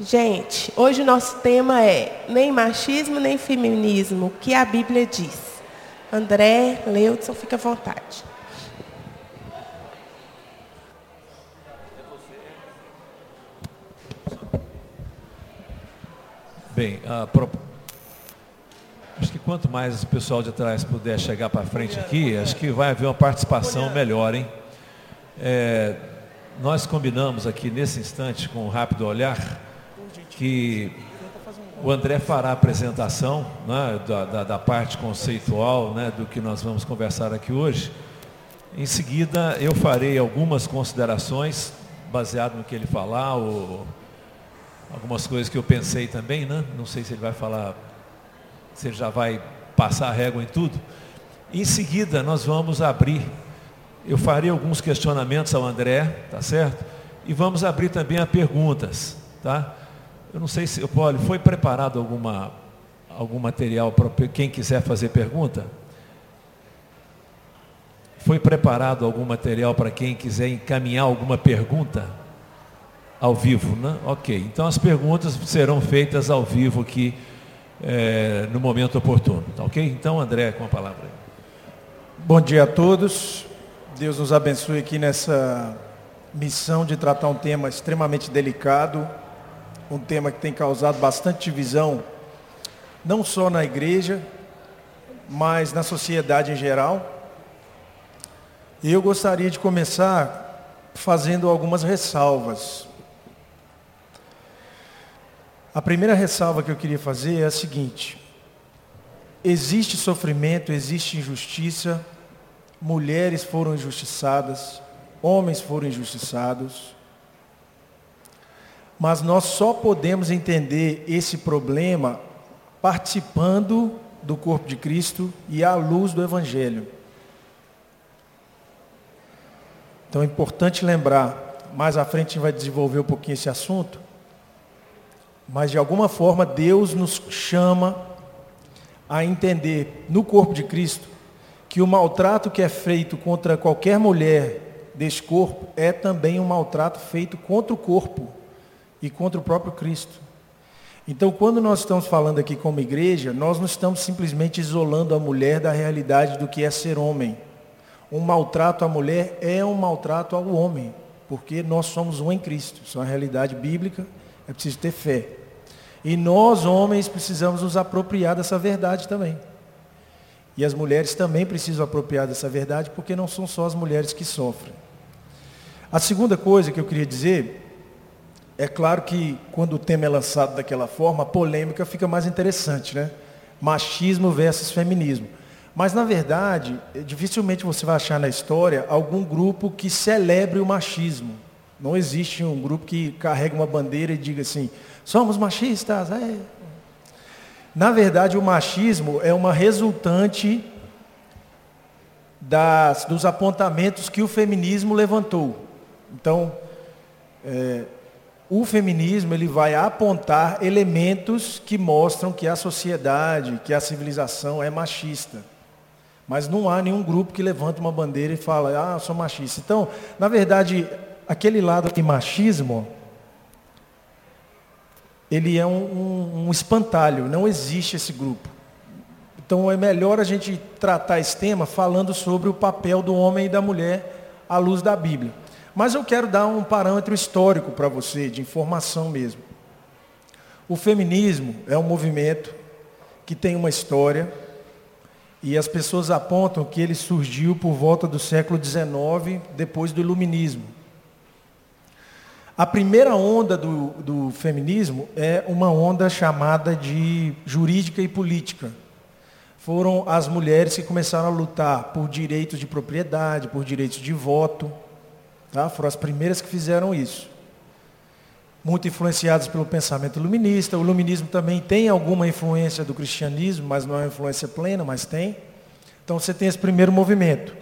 Gente, hoje o nosso tema é nem machismo nem feminismo, o que a Bíblia diz. André, Leudson, fica à vontade. Bem, pro... acho que quanto mais o pessoal de trás puder chegar para frente aqui, acho que vai haver uma participação melhor, hein? É, nós combinamos aqui nesse instante, com um rápido olhar, que o André fará a apresentação né, da, da, da, parte conceitual né, do que nós vamos conversar aqui hoje. Em seguida, eu farei algumas considerações baseado no que ele falar, ou algumas coisas que eu pensei também, né? Não sei se ele vai falar, se ele já vai passar a régua em tudo. Em seguida, nós vamos abrir, eu farei alguns questionamentos ao André, tá certo? E vamos abrir também a perguntas, tá? Eu não sei se, Paulo, foi preparado alguma, algum material para quem quiser fazer pergunta? Foi preparado algum material para quem quiser encaminhar alguma pergunta? Ao vivo, né? Ok. Então as perguntas serão feitas ao vivo aqui é, no momento oportuno. Tá ok? Então, André, com a palavra. Bom dia a todos. Deus nos abençoe aqui nessa missão de tratar um tema extremamente delicado, um tema que tem causado bastante divisão, não só na igreja, mas na sociedade em geral. E eu gostaria de começar fazendo algumas ressalvas. A primeira ressalva que eu queria fazer é a seguinte: existe sofrimento, existe injustiça, mulheres foram injustiçadas, homens foram injustiçados, mas nós só podemos entender esse problema participando do corpo de Cristo e à luz do Evangelho. Então é importante lembrar, mais à frente a gente vai desenvolver um pouquinho esse assunto, mas de alguma forma Deus nos chama a entender no corpo de Cristo que o maltrato que é feito contra qualquer mulher desse corpo é também um maltrato feito contra o corpo e contra o próprio Cristo. Então, quando nós estamos falando aqui como igreja, nós não estamos simplesmente isolando a mulher da realidade do que é ser homem. Um maltrato à mulher é um maltrato ao homem, porque nós somos um em Cristo. Isso é uma realidade bíblica, é preciso ter fé. E nós, homens, precisamos nos apropriar dessa verdade também. E as mulheres também precisam apropriar dessa verdade, porque não são só as mulheres que sofrem. A segunda coisa que eu queria dizer, é claro que quando o tema é lançado daquela forma, a polêmica fica mais interessante, né? Machismo versus feminismo. Mas, na verdade, dificilmente você vai achar na história algum grupo que celebre o machismo. Não existe um grupo que carregue uma bandeira e diga assim, Somos machistas. É. Na verdade, o machismo é uma resultante das, dos apontamentos que o feminismo levantou. Então, é, o feminismo ele vai apontar elementos que mostram que a sociedade, que a civilização é machista. Mas não há nenhum grupo que levanta uma bandeira e fala, ah, sou machista. Então, na verdade, aquele lado de machismo ele é um, um, um espantalho, não existe esse grupo. Então é melhor a gente tratar esse tema falando sobre o papel do homem e da mulher à luz da Bíblia. Mas eu quero dar um parâmetro histórico para você, de informação mesmo. O feminismo é um movimento que tem uma história e as pessoas apontam que ele surgiu por volta do século XIX, depois do iluminismo. A primeira onda do, do feminismo é uma onda chamada de jurídica e política. Foram as mulheres que começaram a lutar por direitos de propriedade, por direitos de voto. Tá? Foram as primeiras que fizeram isso. Muito influenciadas pelo pensamento iluminista. O iluminismo também tem alguma influência do cristianismo, mas não é uma influência plena, mas tem. Então você tem esse primeiro movimento.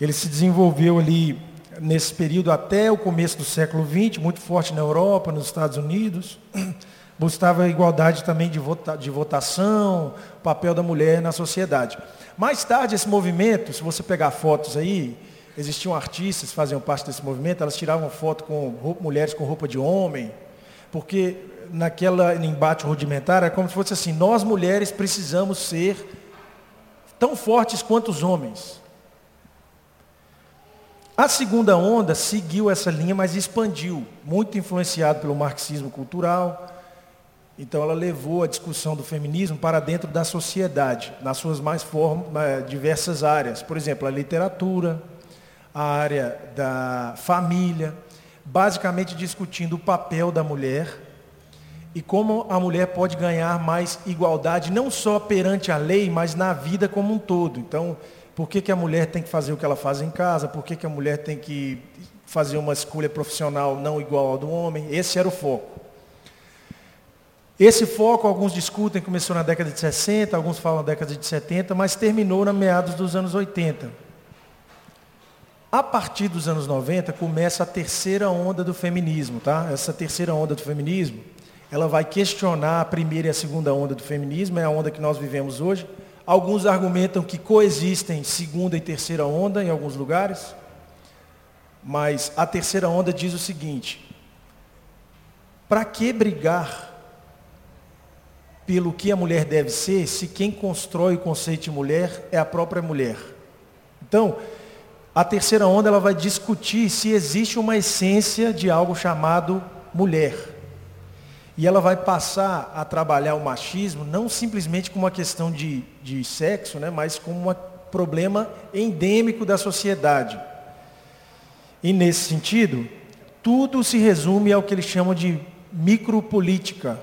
Ele se desenvolveu ali nesse período até o começo do século XX, muito forte na Europa, nos Estados Unidos. Buscava igualdade também de, vota, de votação, papel da mulher na sociedade. Mais tarde, esse movimento, se você pegar fotos aí, existiam artistas que faziam parte desse movimento, elas tiravam foto com roupa, mulheres com roupa de homem, porque naquela embate rudimentar, é como se fosse assim, nós mulheres precisamos ser tão fortes quanto os homens. A segunda onda seguiu essa linha, mas expandiu, muito influenciado pelo marxismo cultural. Então ela levou a discussão do feminismo para dentro da sociedade, nas suas mais diversas áreas. Por exemplo, a literatura, a área da família, basicamente discutindo o papel da mulher e como a mulher pode ganhar mais igualdade, não só perante a lei, mas na vida como um todo. Então, por que, que a mulher tem que fazer o que ela faz em casa? Por que, que a mulher tem que fazer uma escolha profissional não igual ao do homem? Esse era o foco. Esse foco, alguns discutem, começou na década de 60, alguns falam na década de 70, mas terminou na meados dos anos 80. A partir dos anos 90 começa a terceira onda do feminismo, tá? Essa terceira onda do feminismo, ela vai questionar a primeira e a segunda onda do feminismo, é a onda que nós vivemos hoje. Alguns argumentam que coexistem segunda e terceira onda em alguns lugares, mas a terceira onda diz o seguinte: para que brigar pelo que a mulher deve ser, se quem constrói o conceito de mulher é a própria mulher? Então, a terceira onda ela vai discutir se existe uma essência de algo chamado mulher. E ela vai passar a trabalhar o machismo não simplesmente como uma questão de, de sexo, né, mas como um problema endêmico da sociedade. E nesse sentido, tudo se resume ao que eles chamam de micropolítica.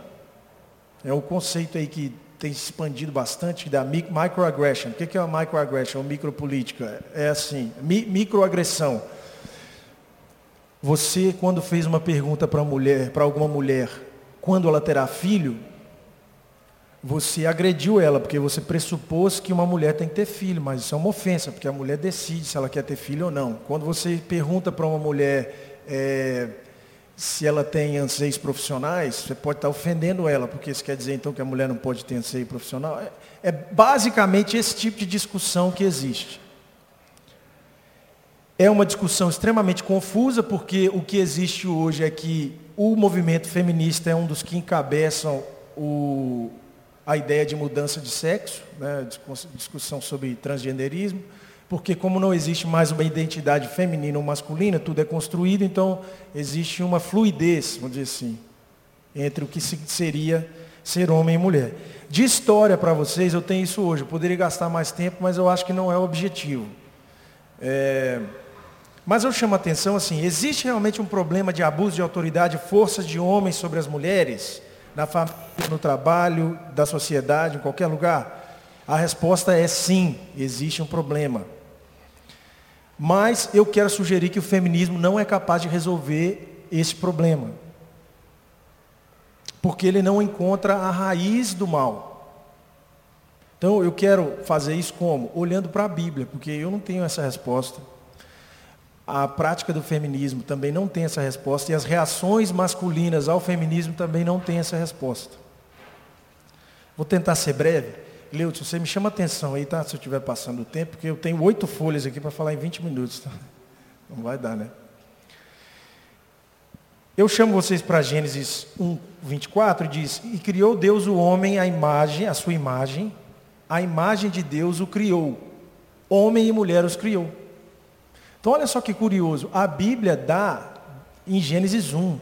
É o conceito aí que tem se expandido bastante da microaggression. O que é uma microaggression ou micropolítica? É assim, mi microagressão. Você, quando fez uma pergunta para mulher, para alguma mulher, quando ela terá filho, você agrediu ela, porque você pressupôs que uma mulher tem que ter filho, mas isso é uma ofensa, porque a mulher decide se ela quer ter filho ou não. Quando você pergunta para uma mulher é, se ela tem anseios profissionais, você pode estar ofendendo ela, porque isso quer dizer então que a mulher não pode ter anseio profissional. É, é basicamente esse tipo de discussão que existe. É uma discussão extremamente confusa, porque o que existe hoje é que o movimento feminista é um dos que encabeçam o, a ideia de mudança de sexo, né, discussão sobre transgenderismo, porque como não existe mais uma identidade feminina ou masculina, tudo é construído, então existe uma fluidez, vamos dizer assim, entre o que seria ser homem e mulher. De história para vocês, eu tenho isso hoje. Eu poderia gastar mais tempo, mas eu acho que não é o objetivo. É, mas eu chamo a atenção assim, existe realmente um problema de abuso de autoridade, forças de homens sobre as mulheres, na família, no trabalho, da sociedade, em qualquer lugar? A resposta é sim, existe um problema. Mas eu quero sugerir que o feminismo não é capaz de resolver esse problema. Porque ele não encontra a raiz do mal. Então eu quero fazer isso como? Olhando para a Bíblia, porque eu não tenho essa resposta a prática do feminismo também não tem essa resposta e as reações masculinas ao feminismo também não têm essa resposta. Vou tentar ser breve. Leute, você me chama atenção aí, tá? Se eu estiver passando o tempo, porque eu tenho oito folhas aqui para falar em 20 minutos. Tá? Não vai dar, né? Eu chamo vocês para Gênesis 1, 24 e diz, e criou Deus o homem à imagem, a sua imagem, a imagem de Deus o criou. Homem e mulher os criou. Então olha só que curioso, a Bíblia dá, em Gênesis 1,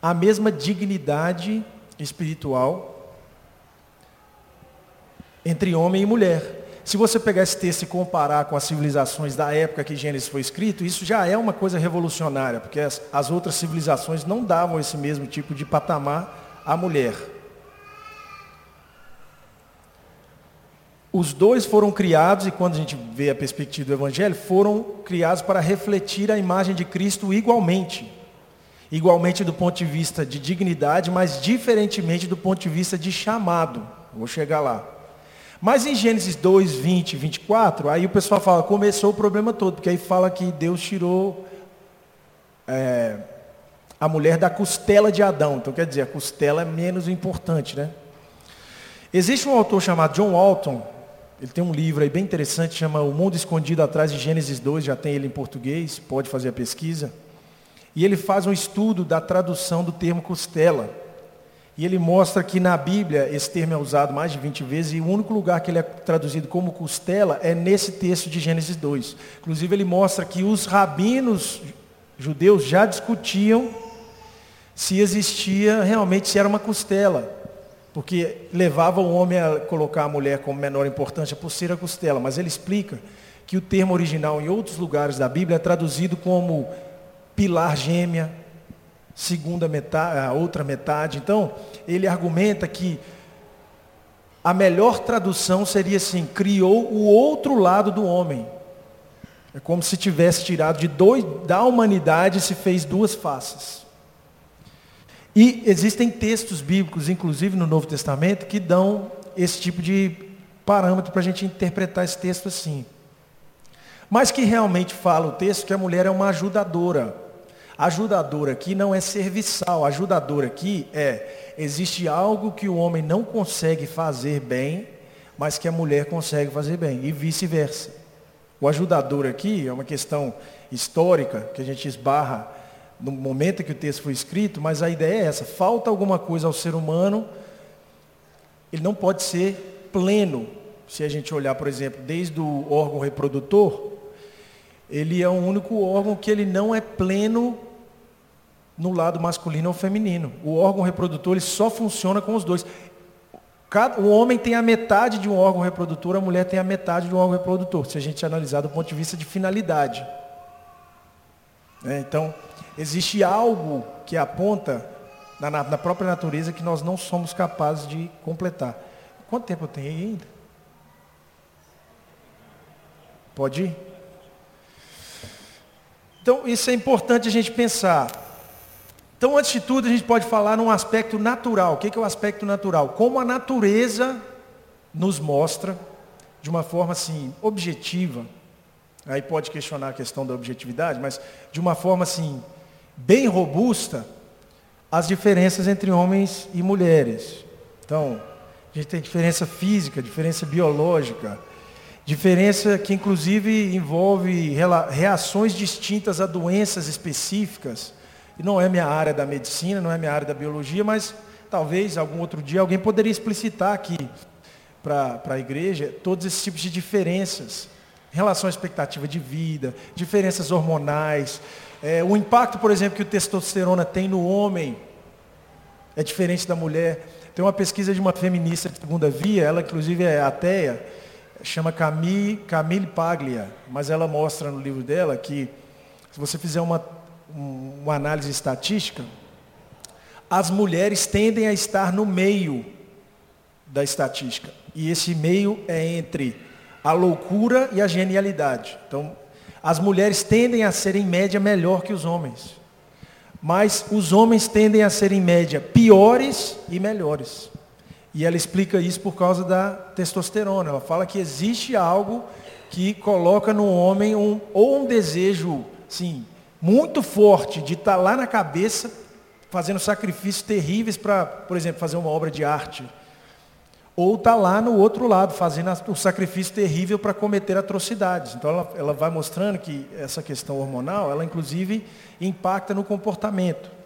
a mesma dignidade espiritual entre homem e mulher. Se você pegar esse texto e comparar com as civilizações da época que Gênesis foi escrito, isso já é uma coisa revolucionária, porque as, as outras civilizações não davam esse mesmo tipo de patamar à mulher. Os dois foram criados, e quando a gente vê a perspectiva do Evangelho, foram criados para refletir a imagem de Cristo igualmente. Igualmente do ponto de vista de dignidade, mas diferentemente do ponto de vista de chamado. Vou chegar lá. Mas em Gênesis 2, 20 e 24, aí o pessoal fala, começou o problema todo, porque aí fala que Deus tirou é, a mulher da costela de Adão. Então quer dizer, a costela é menos importante, né? Existe um autor chamado John Walton, ele tem um livro aí bem interessante, chama O Mundo Escondido Atrás de Gênesis 2, já tem ele em português, pode fazer a pesquisa. E ele faz um estudo da tradução do termo costela. E ele mostra que na Bíblia esse termo é usado mais de 20 vezes e o único lugar que ele é traduzido como costela é nesse texto de Gênesis 2. Inclusive ele mostra que os rabinos judeus já discutiam se existia realmente, se era uma costela. Porque levava o homem a colocar a mulher como menor importância por ser a costela. Mas ele explica que o termo original em outros lugares da Bíblia é traduzido como pilar gêmea, segunda metade, a outra metade. Então, ele argumenta que a melhor tradução seria assim: criou o outro lado do homem. É como se tivesse tirado de dois da humanidade e se fez duas faces. E existem textos bíblicos, inclusive no Novo Testamento, que dão esse tipo de parâmetro para a gente interpretar esse texto assim. Mas que realmente fala o texto que a mulher é uma ajudadora. Ajudador aqui não é serviçal, ajudador aqui é, existe algo que o homem não consegue fazer bem, mas que a mulher consegue fazer bem, e vice-versa. O ajudador aqui é uma questão histórica, que a gente esbarra no momento que o texto foi escrito, mas a ideia é essa, falta alguma coisa ao ser humano, ele não pode ser pleno. Se a gente olhar, por exemplo, desde o órgão reprodutor, ele é o único órgão que ele não é pleno no lado masculino ou feminino. O órgão reprodutor ele só funciona com os dois. Cada, o homem tem a metade de um órgão reprodutor, a mulher tem a metade de um órgão reprodutor, se a gente analisar do ponto de vista de finalidade. É, então, existe algo que aponta na, na, própria natureza que nós não somos capazes de completar. Quanto tempo eu tenho ainda? Pode ir? Então, isso é importante a gente pensar. Então, antes de tudo, a gente pode falar num aspecto natural. O que é o aspecto natural? Como a natureza nos mostra, de uma forma assim, objetiva, aí pode questionar a questão da objetividade, mas de uma forma assim, bem robusta, as diferenças entre homens e mulheres. Então, a gente tem diferença física, diferença biológica, diferença que inclusive envolve reações distintas a doenças específicas e não é minha área da medicina, não é minha área da biologia, mas talvez algum outro dia alguém poderia explicitar aqui para a igreja todos esses tipos de diferenças em relação à expectativa de vida, diferenças hormonais, é, o impacto, por exemplo, que o testosterona tem no homem é diferente da mulher. Tem uma pesquisa de uma feminista de segunda via, ela inclusive é ateia, chama Camille, Camille Paglia, mas ela mostra no livro dela que se você fizer uma uma análise estatística, as mulheres tendem a estar no meio da estatística. E esse meio é entre a loucura e a genialidade. Então, as mulheres tendem a ser, em média, melhor que os homens. Mas os homens tendem a ser, em média, piores e melhores. E ela explica isso por causa da testosterona. Ela fala que existe algo que coloca no homem um, ou um desejo, sim, muito forte de estar tá lá na cabeça, fazendo sacrifícios terríveis para, por exemplo, fazer uma obra de arte. Ou está lá no outro lado, fazendo o sacrifício terrível para cometer atrocidades. Então ela, ela vai mostrando que essa questão hormonal, ela inclusive impacta no comportamento.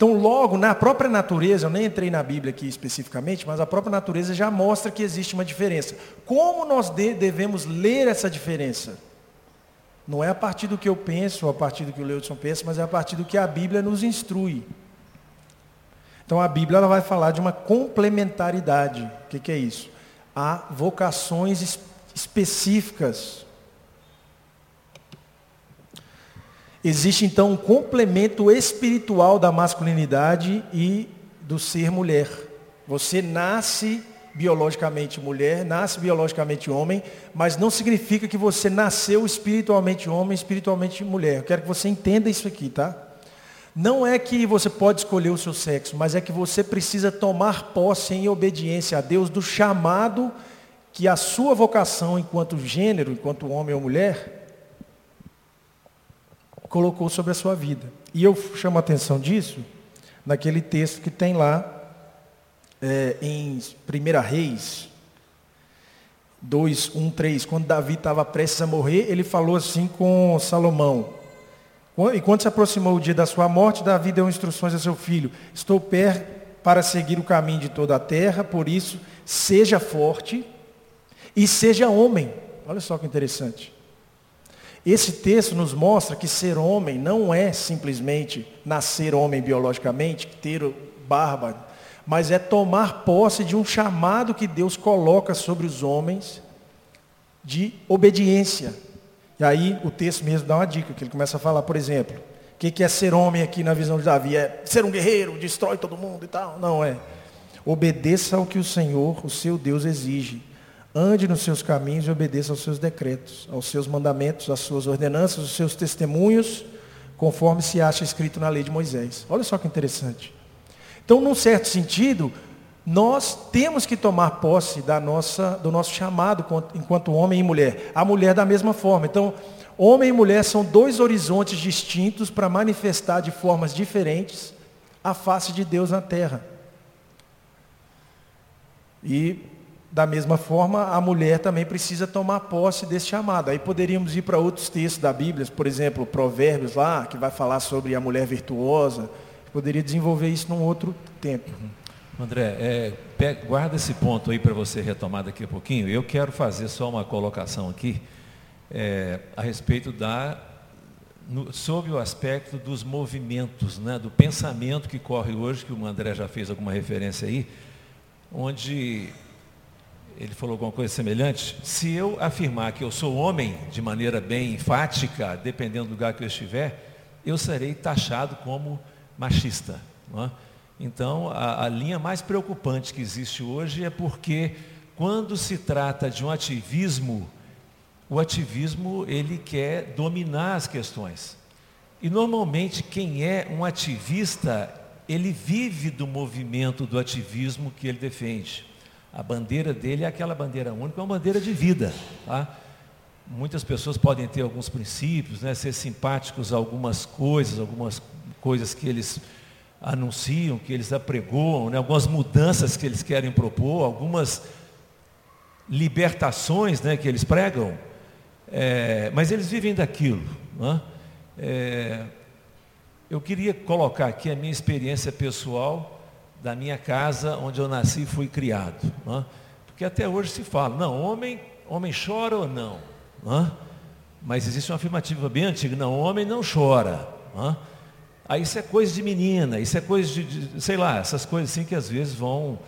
Então, logo, na própria natureza, eu nem entrei na Bíblia aqui especificamente, mas a própria natureza já mostra que existe uma diferença. Como nós devemos ler essa diferença? Não é a partir do que eu penso, ou a partir do que o Leudson pensa, mas é a partir do que a Bíblia nos instrui. Então a Bíblia ela vai falar de uma complementaridade. O que, que é isso? Há vocações específicas. Existe então um complemento espiritual da masculinidade e do ser mulher. Você nasce biologicamente mulher, nasce biologicamente homem, mas não significa que você nasceu espiritualmente homem, espiritualmente mulher. Eu quero que você entenda isso aqui, tá? Não é que você pode escolher o seu sexo, mas é que você precisa tomar posse em obediência a Deus do chamado que a sua vocação enquanto gênero, enquanto homem ou mulher, colocou sobre a sua vida. E eu chamo a atenção disso naquele texto que tem lá é, em 1 Reis 2, 1, 3, quando Davi estava prestes a morrer, ele falou assim com Salomão, E quando se aproximou o dia da sua morte, Davi deu instruções a seu filho: Estou perto para seguir o caminho de toda a terra, por isso, seja forte e seja homem. Olha só que interessante. Esse texto nos mostra que ser homem não é simplesmente nascer homem biologicamente, ter barba, mas é tomar posse de um chamado que Deus coloca sobre os homens de obediência. E aí o texto mesmo dá uma dica, que ele começa a falar, por exemplo, o que é ser homem aqui na visão de Davi? É ser um guerreiro, destrói todo mundo e tal? Não é. Obedeça ao que o Senhor, o seu Deus, exige. Ande nos seus caminhos e obedeça aos seus decretos, aos seus mandamentos, às suas ordenanças, aos seus testemunhos, conforme se acha escrito na lei de Moisés. Olha só que interessante. Então, num certo sentido, nós temos que tomar posse da nossa, do nosso chamado enquanto homem e mulher. A mulher da mesma forma. Então, homem e mulher são dois horizontes distintos para manifestar de formas diferentes a face de Deus na terra. E da mesma forma, a mulher também precisa tomar posse desse chamado. Aí poderíamos ir para outros textos da Bíblia, por exemplo, Provérbios lá, que vai falar sobre a mulher virtuosa. Poderia desenvolver isso num outro tempo. Uhum. André, é, pega, guarda esse ponto aí para você retomar daqui a pouquinho. Eu quero fazer só uma colocação aqui é, a respeito da no, sobre o aspecto dos movimentos, né, do pensamento que corre hoje, que o André já fez alguma referência aí, onde ele falou alguma coisa semelhante. Se eu afirmar que eu sou homem de maneira bem enfática, dependendo do lugar que eu estiver, eu serei taxado como machista. É? Então, a, a linha mais preocupante que existe hoje é porque quando se trata de um ativismo, o ativismo ele quer dominar as questões. E normalmente quem é um ativista, ele vive do movimento do ativismo que ele defende. A bandeira dele é aquela bandeira única, é uma bandeira de vida. Tá? Muitas pessoas podem ter alguns princípios, né, ser simpáticos a algumas coisas, algumas coisas que eles anunciam, que eles apregoam, né, algumas mudanças que eles querem propor, algumas libertações né, que eles pregam, é, mas eles vivem daquilo. Né? É, eu queria colocar aqui a minha experiência pessoal da minha casa onde eu nasci e fui criado. Né? Porque até hoje se fala, não, homem, homem chora ou não? Né? Mas existe uma afirmativa bem antiga, não, homem não chora. Né? Aí isso é coisa de menina, isso é coisa de, de, sei lá, essas coisas assim que às vezes vão,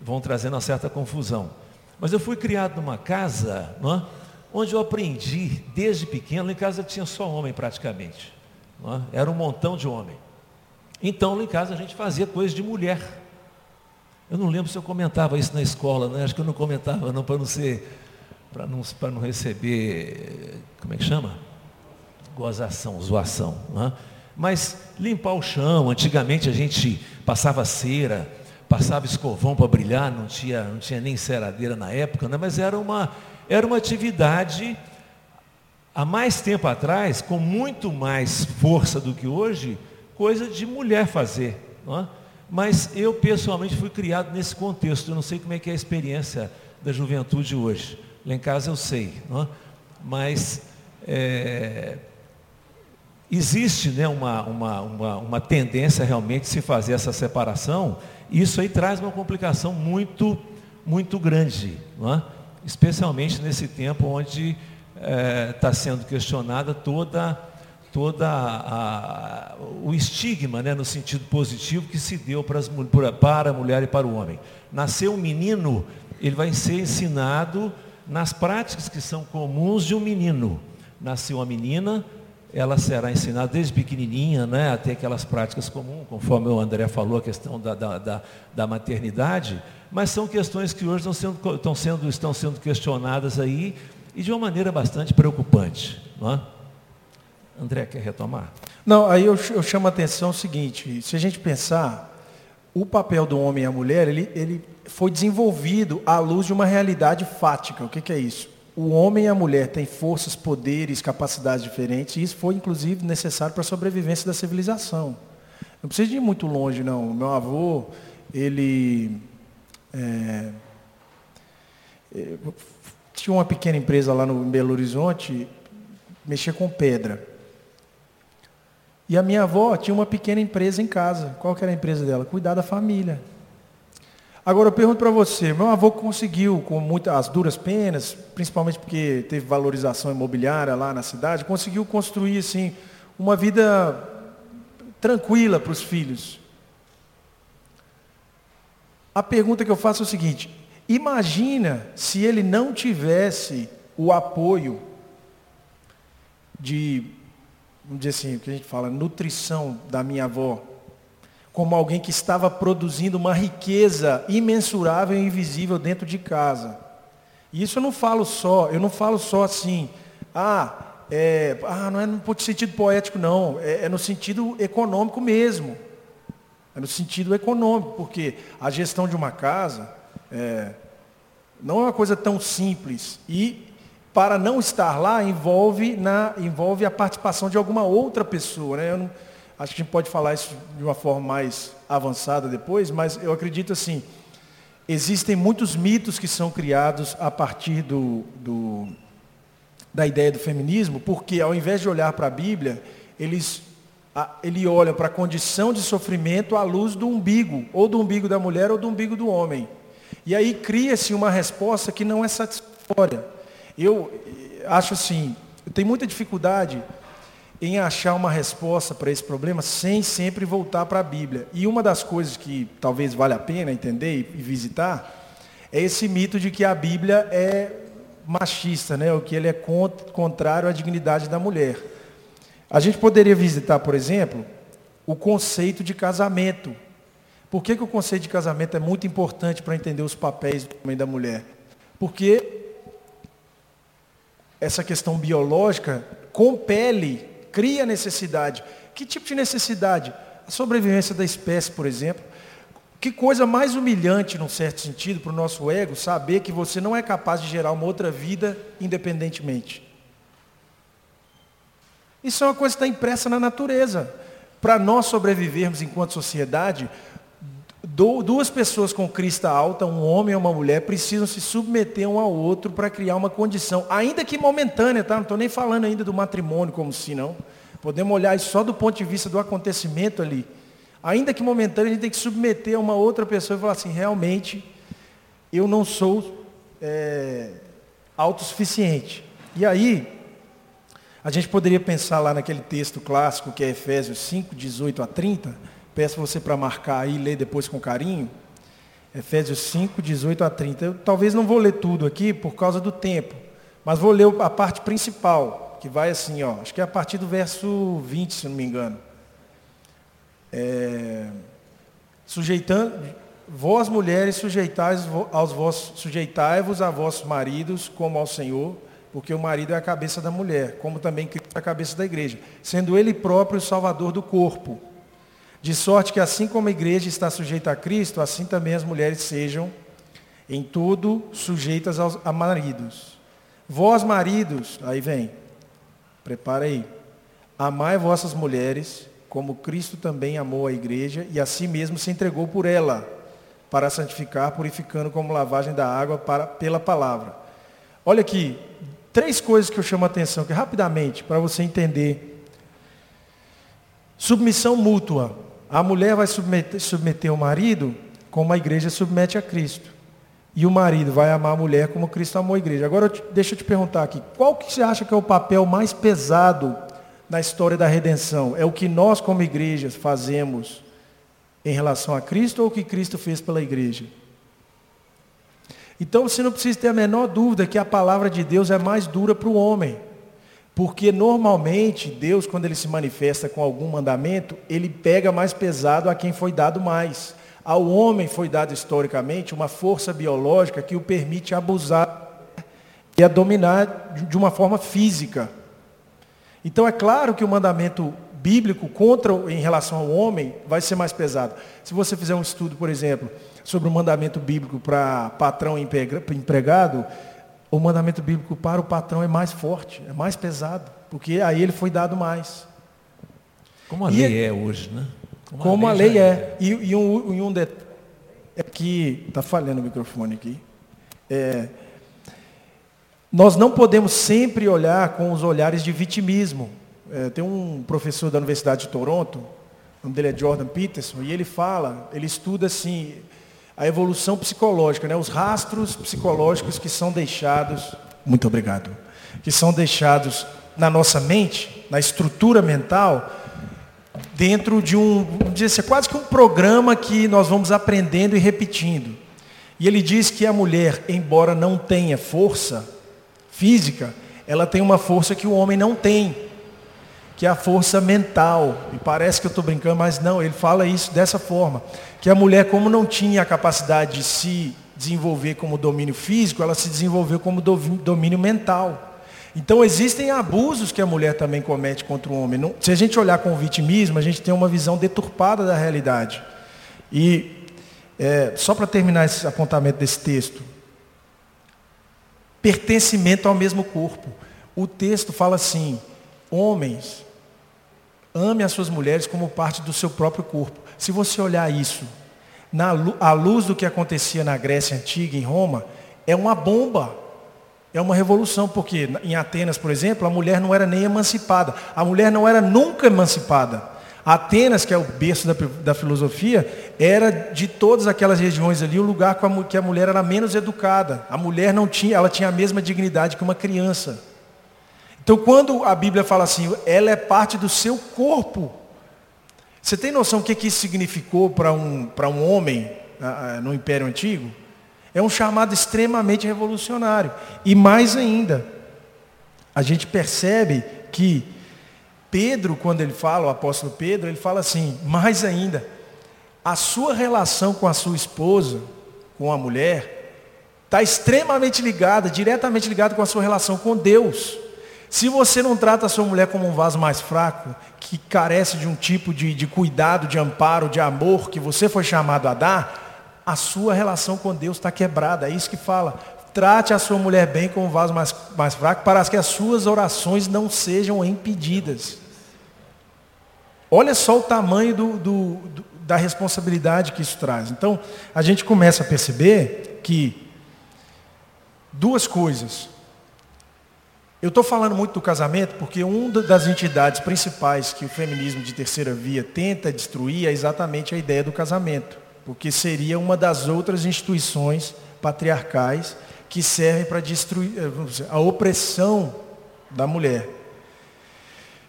vão trazendo uma certa confusão. Mas eu fui criado numa casa né, onde eu aprendi desde pequeno, em casa tinha só homem praticamente. Né? Era um montão de homem. Então, lá em casa, a gente fazia coisas de mulher. Eu não lembro se eu comentava isso na escola, né? acho que eu não comentava, não, para não ser, para não, não receber, como é que chama? Gozação, zoação. Né? Mas limpar o chão, antigamente a gente passava cera, passava escovão para brilhar, não tinha, não tinha nem ceradeira na época, né? mas era uma, era uma atividade há mais tempo atrás, com muito mais força do que hoje, coisa de mulher fazer. É? Mas eu pessoalmente fui criado nesse contexto. Eu não sei como é que é a experiência da juventude hoje. Lá em casa eu sei. É? Mas é, existe né, uma, uma, uma, uma tendência realmente de se fazer essa separação. E isso aí traz uma complicação muito, muito grande. É? Especialmente nesse tempo onde está é, sendo questionada toda toda a, o estigma, né, no sentido positivo, que se deu para, as, para a mulher e para o homem. Nasceu um menino, ele vai ser ensinado nas práticas que são comuns de um menino. Nasceu uma menina, ela será ensinada desde pequenininha, né, até aquelas práticas comuns, conforme o André falou, a questão da, da, da, da maternidade, mas são questões que hoje estão sendo, estão sendo, estão sendo questionadas aí, e de uma maneira bastante preocupante. Não é? André, quer retomar? Não, aí eu, eu chamo a atenção o seguinte, se a gente pensar, o papel do homem e a mulher, ele, ele foi desenvolvido à luz de uma realidade fática. O que, que é isso? O homem e a mulher têm forças, poderes, capacidades diferentes, e isso foi inclusive necessário para a sobrevivência da civilização. Não precisa ir muito longe, não. Meu avô, ele é, é tinha uma pequena empresa lá no Belo Horizonte, mexia com pedra. E a minha avó tinha uma pequena empresa em casa. Qual que era a empresa dela? Cuidar da família. Agora eu pergunto para você, meu avô conseguiu, com muitas duras penas, principalmente porque teve valorização imobiliária lá na cidade, conseguiu construir assim uma vida tranquila para os filhos. A pergunta que eu faço é o seguinte: imagina se ele não tivesse o apoio de, vamos dizer assim, o que a gente fala, nutrição da minha avó, como alguém que estava produzindo uma riqueza imensurável e invisível dentro de casa. E isso eu não falo só, eu não falo só assim, ah, é, ah não é no sentido poético não, é, é no sentido econômico mesmo. É no sentido econômico, porque a gestão de uma casa é, não é uma coisa tão simples. E para não estar lá envolve, na, envolve a participação de alguma outra pessoa. Né? Não, acho que a gente pode falar isso de uma forma mais avançada depois, mas eu acredito assim, existem muitos mitos que são criados a partir do, do da ideia do feminismo, porque ao invés de olhar para a Bíblia, eles ele olha para a condição de sofrimento à luz do umbigo, ou do umbigo da mulher ou do umbigo do homem. E aí cria-se uma resposta que não é satisfatória. Eu eh, acho assim, eu tenho muita dificuldade em achar uma resposta para esse problema sem sempre voltar para a Bíblia. E uma das coisas que talvez vale a pena entender e visitar é esse mito de que a Bíblia é machista, né? o que ele é contrário à dignidade da mulher. A gente poderia visitar, por exemplo, o conceito de casamento. Por que, que o conceito de casamento é muito importante para entender os papéis do homem e da mulher? Porque essa questão biológica compele, cria necessidade. Que tipo de necessidade? A sobrevivência da espécie, por exemplo. Que coisa mais humilhante, num certo sentido, para o nosso ego, saber que você não é capaz de gerar uma outra vida independentemente. Isso é uma coisa que está impressa na natureza. Para nós sobrevivermos enquanto sociedade, duas pessoas com crista alta, um homem e uma mulher, precisam se submeter um ao outro para criar uma condição, ainda que momentânea, tá? Não estou nem falando ainda do matrimônio como se não. Podemos olhar só do ponto de vista do acontecimento ali. Ainda que momentânea, a gente tem que submeter a uma outra pessoa e falar assim, realmente, eu não sou é, autossuficiente. E aí, a gente poderia pensar lá naquele texto clássico que é Efésios 5, 18 a 30. Peço você para marcar aí e ler depois com carinho. Efésios 5, 18 a 30. Eu talvez não vou ler tudo aqui por causa do tempo, mas vou ler a parte principal, que vai assim, ó, acho que é a partir do verso 20, se não me engano. É, sujeitando, vós mulheres sujeitais aos vossos, sujeitai-vos a vossos maridos como ao Senhor, porque o marido é a cabeça da mulher, como também Cristo é a cabeça da igreja, sendo ele próprio o salvador do corpo. De sorte que assim como a igreja está sujeita a Cristo, assim também as mulheres sejam em tudo sujeitas aos, a maridos. Vós maridos, aí vem, prepara aí, amai vossas mulheres, como Cristo também amou a igreja e a si mesmo se entregou por ela, para santificar, purificando como lavagem da água para, pela palavra. Olha aqui, Três coisas que eu chamo a atenção, que rapidamente, para você entender. Submissão mútua. A mulher vai submeter, submeter o marido como a igreja submete a Cristo. E o marido vai amar a mulher como Cristo amou a igreja. Agora, deixa eu te perguntar aqui. Qual que você acha que é o papel mais pesado na história da redenção? É o que nós, como igrejas, fazemos em relação a Cristo ou o que Cristo fez pela igreja? Então você não precisa ter a menor dúvida que a palavra de Deus é mais dura para o homem. Porque normalmente Deus, quando ele se manifesta com algum mandamento, ele pega mais pesado a quem foi dado mais. Ao homem foi dado historicamente uma força biológica que o permite abusar e a dominar de uma forma física. Então é claro que o mandamento bíblico contra em relação ao homem vai ser mais pesado. Se você fizer um estudo, por exemplo, sobre o mandamento bíblico para patrão e empregado, o mandamento bíblico para o patrão é mais forte, é mais pesado, porque aí ele foi dado mais. Como a e lei é, é hoje, né? Como, como a lei, a lei é. é. E, e, um, e um detalhe é que, está falhando o microfone aqui, é, nós não podemos sempre olhar com os olhares de vitimismo. é, tem um professor da Universidade de Toronto, o nome dele é Jordan Peterson, e ele fala, ele estuda assim, a evolução psicológica, né? os rastros psicológicos que são deixados, muito obrigado, que são deixados na nossa mente, na estrutura mental, dentro de um, dizer assim, quase que um programa que nós vamos aprendendo e repetindo. E ele diz que a mulher, embora não tenha força física, ela tem uma força que o homem não tem, que é a força mental. E parece que eu estou brincando, mas não, ele fala isso dessa forma. Que a mulher, como não tinha a capacidade de se desenvolver como domínio físico, ela se desenvolveu como domínio mental. Então existem abusos que a mulher também comete contra o homem. Se a gente olhar com vitimismo, a gente tem uma visão deturpada da realidade. E é, só para terminar esse apontamento desse texto, pertencimento ao mesmo corpo. O texto fala assim: homens, ame as suas mulheres como parte do seu próprio corpo. Se você olhar isso, na, à luz do que acontecia na Grécia Antiga, em Roma, é uma bomba. É uma revolução, porque em Atenas, por exemplo, a mulher não era nem emancipada. A mulher não era nunca emancipada. Atenas, que é o berço da, da filosofia, era de todas aquelas regiões ali o lugar que a mulher era menos educada. A mulher não tinha, ela tinha a mesma dignidade que uma criança. Então, quando a Bíblia fala assim, ela é parte do seu corpo. Você tem noção do que, que isso significou para um, um homem no Império Antigo? É um chamado extremamente revolucionário. E mais ainda, a gente percebe que Pedro, quando ele fala, o apóstolo Pedro, ele fala assim, mais ainda, a sua relação com a sua esposa, com a mulher, está extremamente ligada, diretamente ligada com a sua relação com Deus. Se você não trata a sua mulher como um vaso mais fraco, que carece de um tipo de, de cuidado, de amparo, de amor que você foi chamado a dar, a sua relação com Deus está quebrada. É isso que fala. Trate a sua mulher bem como um vaso mais, mais fraco, para que as suas orações não sejam impedidas. Olha só o tamanho do, do, do, da responsabilidade que isso traz. Então, a gente começa a perceber que duas coisas. Eu estou falando muito do casamento porque uma das entidades principais que o feminismo de terceira via tenta destruir é exatamente a ideia do casamento porque seria uma das outras instituições patriarcais que servem para destruir eh, a opressão da mulher.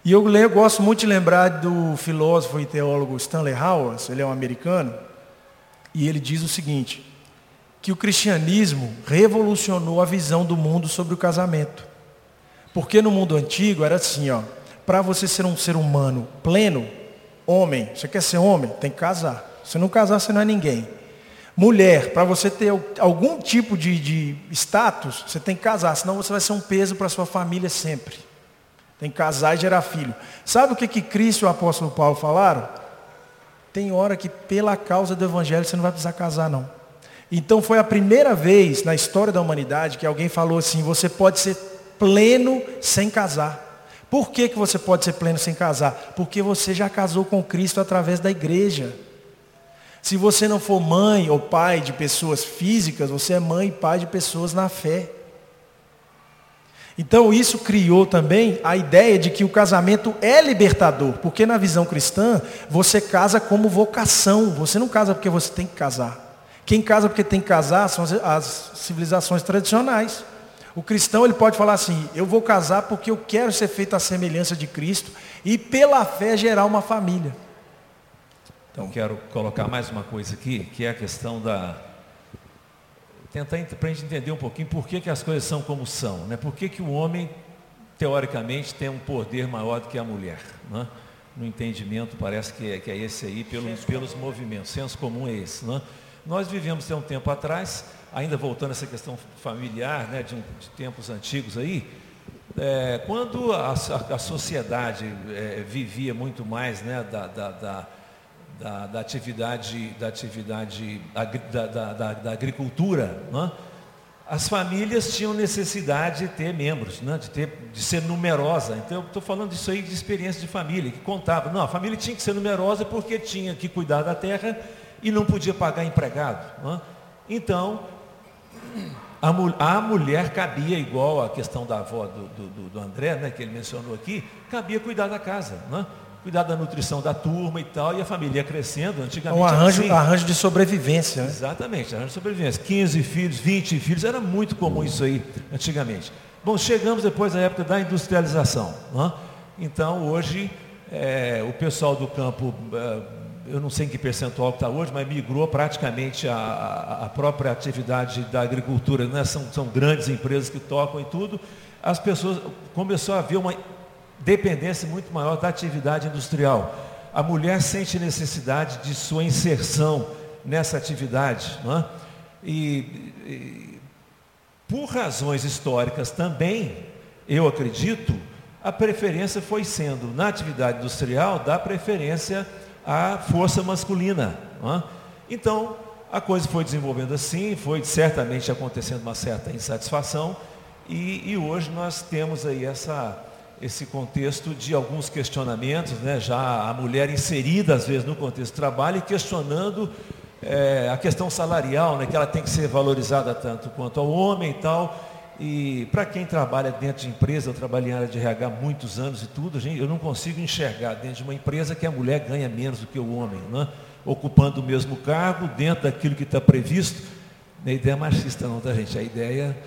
E eu, eu gosto muito de lembrar do filósofo e teólogo Stanley Howard, ele é um americano, e ele diz o seguinte, que o cristianismo revolucionou a visão do mundo sobre o casamento. Porque no mundo antigo era assim, ó, para você ser um ser humano pleno, homem, você quer ser homem, tem que casar. Se não casar, você não é ninguém. Mulher, para você ter algum tipo de, de status, você tem que casar, senão você vai ser um peso para sua família sempre. Tem que casar e gerar filho. Sabe o que, que Cristo e o apóstolo Paulo falaram? Tem hora que pela causa do evangelho você não vai precisar casar não. Então foi a primeira vez na história da humanidade que alguém falou assim, você pode ser pleno sem casar. Por que, que você pode ser pleno sem casar? Porque você já casou com Cristo através da igreja. Se você não for mãe ou pai de pessoas físicas, você é mãe e pai de pessoas na fé. Então isso criou também a ideia de que o casamento é libertador, porque na visão cristã você casa como vocação, você não casa porque você tem que casar. Quem casa porque tem que casar são as, as civilizações tradicionais. O cristão ele pode falar assim: eu vou casar porque eu quero ser feito à semelhança de Cristo e pela fé gerar uma família. Então quero colocar mais uma coisa aqui, que é a questão da. Tentar para a gente entender um pouquinho por que, que as coisas são como são. Né? Por que, que o homem, teoricamente, tem um poder maior do que a mulher. Né? No entendimento, parece que é, que é esse aí, pelos, pelos movimentos. Senso comum é esse. Né? Nós vivemos há um tempo atrás, ainda voltando a essa questão familiar, né, de, de tempos antigos aí, é, quando a, a, sociedade é, vivia muito mais né, da, da, da da, da atividade, da, atividade da, da, da agricultura, né? as famílias tinham necessidade de ter membros, né? de, ter, de ser numerosa. Então, eu estou falando disso aí de experiência de família, que contava. Não, a família tinha que ser numerosa porque tinha que cuidar da terra e não podia pagar empregado. Né? Então, A, a, mulher cabia, igual a questão da avó do, do, do, André, né, que ele mencionou aqui, cabia cuidar da casa, né? cuidar da nutrição da turma e tal, e a família ia crescendo, antigamente. Um arranjo, assim, arranjo de sobrevivência. Né? Exatamente, arranjo de sobrevivência. 15 filhos, 20 filhos, era muito comum isso aí antigamente. Bom, chegamos depois da época da industrialização. Né? Então, hoje, é, o pessoal do campo. É, eu não sei em que percentual está hoje, mas migrou praticamente a, a, própria atividade da agricultura, né? são, são grandes empresas que tocam e tudo, as pessoas começou a haver uma dependência muito maior da atividade industrial. A mulher sente necessidade de sua inserção nessa atividade. Né? E, e por razões históricas também, eu acredito, a preferência foi sendo, na atividade industrial, da preferência a força masculina. É? Então, a coisa foi desenvolvendo assim, foi certamente acontecendo uma certa insatisfação, e, e hoje nós temos aí essa, esse contexto de alguns questionamentos, né? já a mulher inserida às vezes no contexto do trabalho e questionando é, a questão salarial, né? que ela tem que ser valorizada tanto quanto ao homem e tal. E para quem trabalha dentro de empresa, eu trabalhei em área de RH há muitos anos e tudo, eu não consigo enxergar dentro de uma empresa que a mulher ganha menos do que o homem, né? ocupando o mesmo cargo, dentro daquilo que está previsto. Não é ideia machista não, tá gente? A ideia,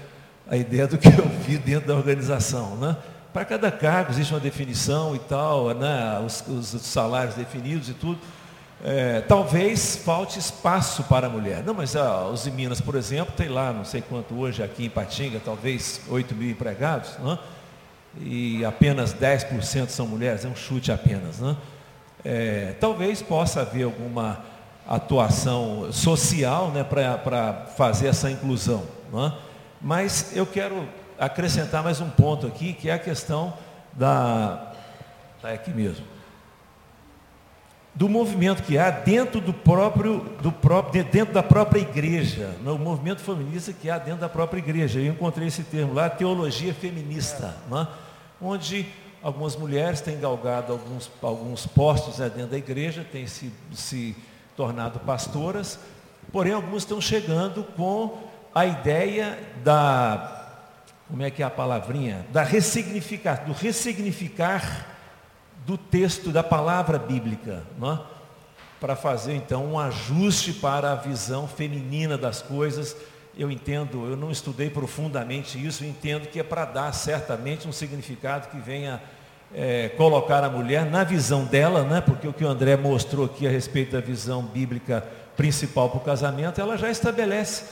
a ideia do que eu vi dentro da organização. Né? Para cada cargo existe uma definição e tal, né? os, os salários definidos e tudo. É, talvez falte espaço para a mulher. Não, mas ah, os em Minas, por exemplo, tem lá, não sei quanto hoje aqui em Patinga, talvez 8 mil empregados, né? e apenas 10% são mulheres, é um chute apenas. Né? É, talvez possa haver alguma atuação social né, para fazer essa inclusão. Né? Mas eu quero acrescentar mais um ponto aqui, que é a questão da. Está aqui mesmo do movimento que há dentro do próprio, do próprio, dentro da própria igreja, no movimento feminista que há dentro da própria igreja. Eu encontrei esse termo lá, teologia feminista, né? onde algumas mulheres têm galgado alguns, alguns postos né, dentro da igreja, têm se, se tornado pastoras, porém alguns estão chegando com a ideia da, como é que é a palavrinha? Da ressignificar, do ressignificar do texto, da palavra bíblica, é? para fazer então um ajuste para a visão feminina das coisas. Eu entendo, eu não estudei profundamente isso, entendo que é para dar certamente um significado que venha é, colocar a mulher na visão dela, né? porque o que o André mostrou aqui a respeito da visão bíblica principal para o casamento, ela já estabelece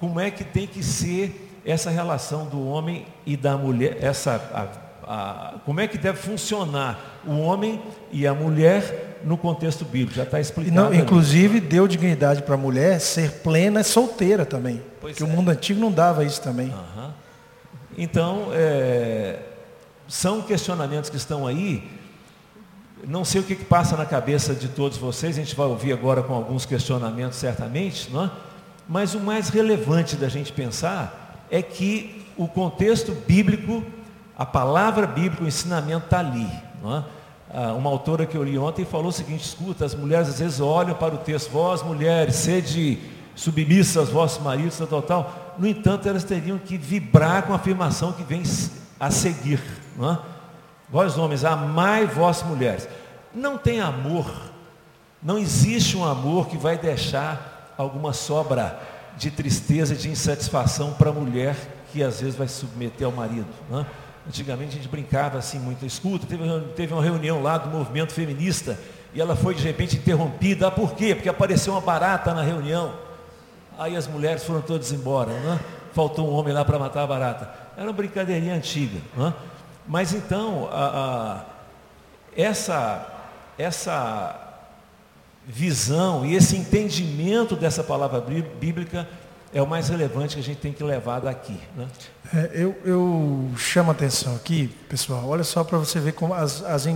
como é que tem que ser essa relação do homem e da mulher, essa a, a, como é que deve funcionar o homem e a mulher no contexto bíblico. Já está explicado. Não, inclusive, deu dignidade para a mulher ser plena e solteira também. Pois porque é. o mundo antigo não dava isso também. Uhum. Então, é, são questionamentos que estão aí. Não sei o que, que, passa na cabeça de todos vocês, a gente vai ouvir agora com alguns questionamentos, certamente, não é? mas o mais relevante da gente pensar é que o contexto bíblico a palavra bíblica, o ensinamento está ali. É? Ah, uma autora que eu li ontem falou o seguinte, escuta, as mulheres às vezes olham para o texto, vós mulheres, sede submissas aos vossos maridos, tal, tal, tal. No entanto, elas teriam que vibrar com a afirmação que vem a seguir. É? Vós homens, amai vós mulheres. Não tem amor, não existe um amor que vai deixar alguma sobra de tristeza, de insatisfação para a mulher que às vezes vai se submeter ao marido. É? Antigamente a gente brincava assim muito, escuta, teve, teve uma reunião lá do movimento feminista e ela foi de repente interrompida. Ah, por quê? Porque apareceu uma barata na reunião. Aí as mulheres foram todas embora, né? faltou um homem lá para matar a barata. Era uma brincadeirinha antiga. Né? Mas então, a, a, essa, essa visão e esse entendimento dessa palavra bíblica é o mais relevante que a gente tem que levar daqui. Né? É, eu, eu, chamo a atenção aqui, pessoal, olha só para você ver como as, as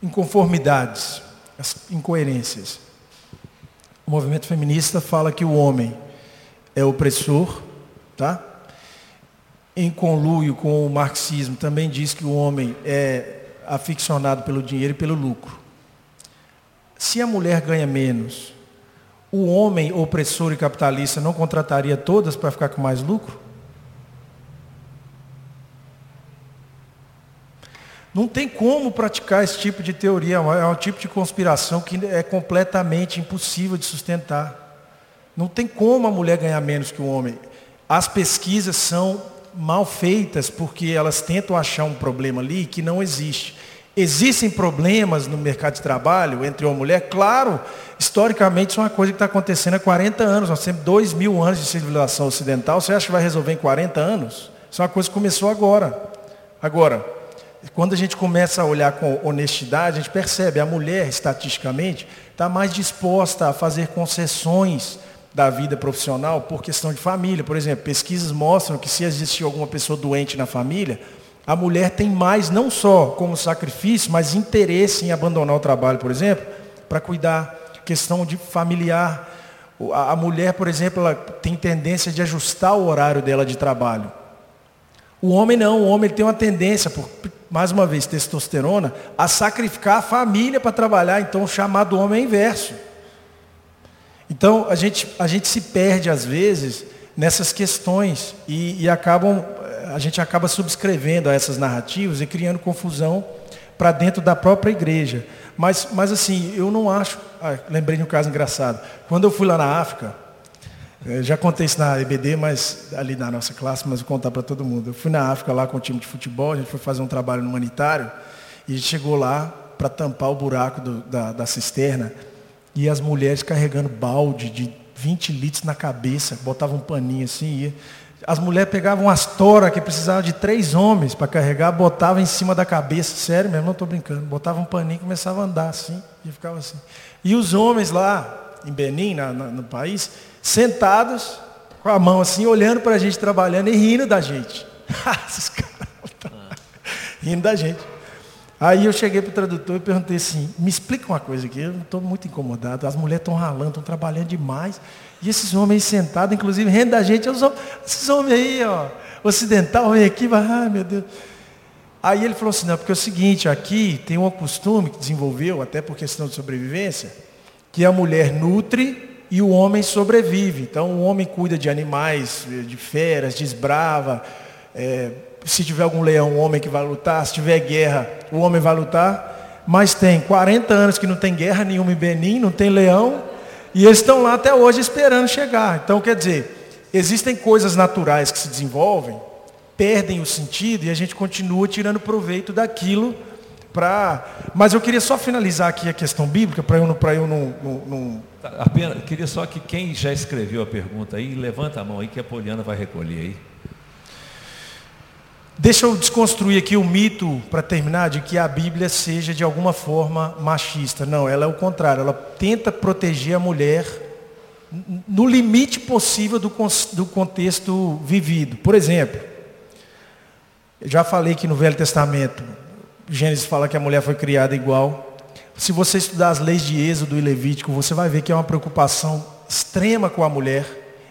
inconformidades, as incoerências. O movimento feminista fala que o homem é opressor, tá? Em conluio com o marxismo, também diz que o homem é aficionado pelo dinheiro e pelo lucro. Se a mulher ganha menos, o homem opressor e capitalista não contrataria todas para ficar com mais lucro? Não tem como praticar esse tipo de teoria, é um tipo de conspiração que é completamente impossível de sustentar. Não tem como a mulher ganhar menos que o homem. As pesquisas são mal feitas porque elas tentam achar um problema ali que não existe. Existem problemas no mercado de trabalho entre uma mulher? Claro, historicamente isso é uma coisa que está acontecendo há 40 anos. Nós temos 2 mil anos de civilização ocidental. Você acha que vai resolver em 40 anos? Isso é uma coisa que começou agora. Agora, quando a gente começa a olhar com honestidade, a gente percebe a mulher, estatisticamente, está mais disposta a fazer concessões da vida profissional por questão de família. Por exemplo, pesquisas mostram que se existir alguma pessoa doente na família, a mulher tem mais, não só como sacrifício, mas interesse em abandonar o trabalho, por exemplo, para cuidar questão de familiar. A mulher, por exemplo, ela tem tendência de ajustar o horário dela de trabalho. O homem não, o homem tem uma tendência, por, mais uma vez, testosterona, a sacrificar a família para trabalhar. Então, o chamado homem é inverso. Então, a gente, a gente se perde, às vezes, nessas questões e, e acabam, a gente acaba subscrevendo a essas narrativas e criando confusão para dentro da própria igreja. Mas, mas assim, eu não acho. Ah, lembrei de um caso engraçado. Quando eu fui lá na África, eu já contei isso na EBD, mas ali na nossa classe, mas vou contar para todo mundo. Eu fui na África lá com o time de futebol, a gente foi fazer um trabalho humanitário e chegou lá para tampar o buraco do, da, da cisterna e as mulheres carregando balde de 20 litros na cabeça, botavam um paninho assim, ia. As mulheres pegavam as toras que precisavam de três homens para carregar, botavam em cima da cabeça, sério mesmo, não estou brincando, botavam um paninho e começava a andar assim, e ficava assim. E os homens lá, em Benin, na, na, no país, sentados, com a mão assim, olhando para a gente trabalhando e rindo da gente. Esses caras rindo da gente. Aí eu cheguei para o tradutor e perguntei assim, me explica uma coisa aqui, eu estou muito incomodado, as mulheres estão ralando, estão trabalhando demais, e esses homens sentados, inclusive, rindo da gente, esses homens aí, ó, ocidental, vem aqui, vai, ai meu Deus. Aí ele falou assim, não, porque é o seguinte, aqui tem um costume que desenvolveu, até por questão de sobrevivência, que a mulher nutre e o homem sobrevive. Então o homem cuida de animais, de feras, desbrava. É, se tiver algum leão, o homem que vai lutar. Se tiver guerra, o homem vai lutar. Mas tem 40 anos que não tem guerra nenhuma em Benin, não tem leão. E eles estão lá até hoje esperando chegar. Então quer dizer, existem coisas naturais que se desenvolvem, perdem o sentido e a gente continua tirando proveito daquilo para. Mas eu queria só finalizar aqui a questão bíblica para eu para eu não, não, não... Tá, Apenas, queria só que quem já escreveu a pergunta aí, levanta a mão aí que a Poliana vai recolher aí. Deixa eu desconstruir aqui o mito, para terminar, de que a Bíblia seja de alguma forma machista. Não, ela é o contrário. Ela tenta proteger a mulher no limite possível do, do contexto vivido. Por exemplo, eu já falei que no Velho Testamento, Gênesis fala que a mulher foi criada igual. Se você estudar as leis de Êxodo e Levítico, você vai ver que é uma preocupação extrema com a mulher,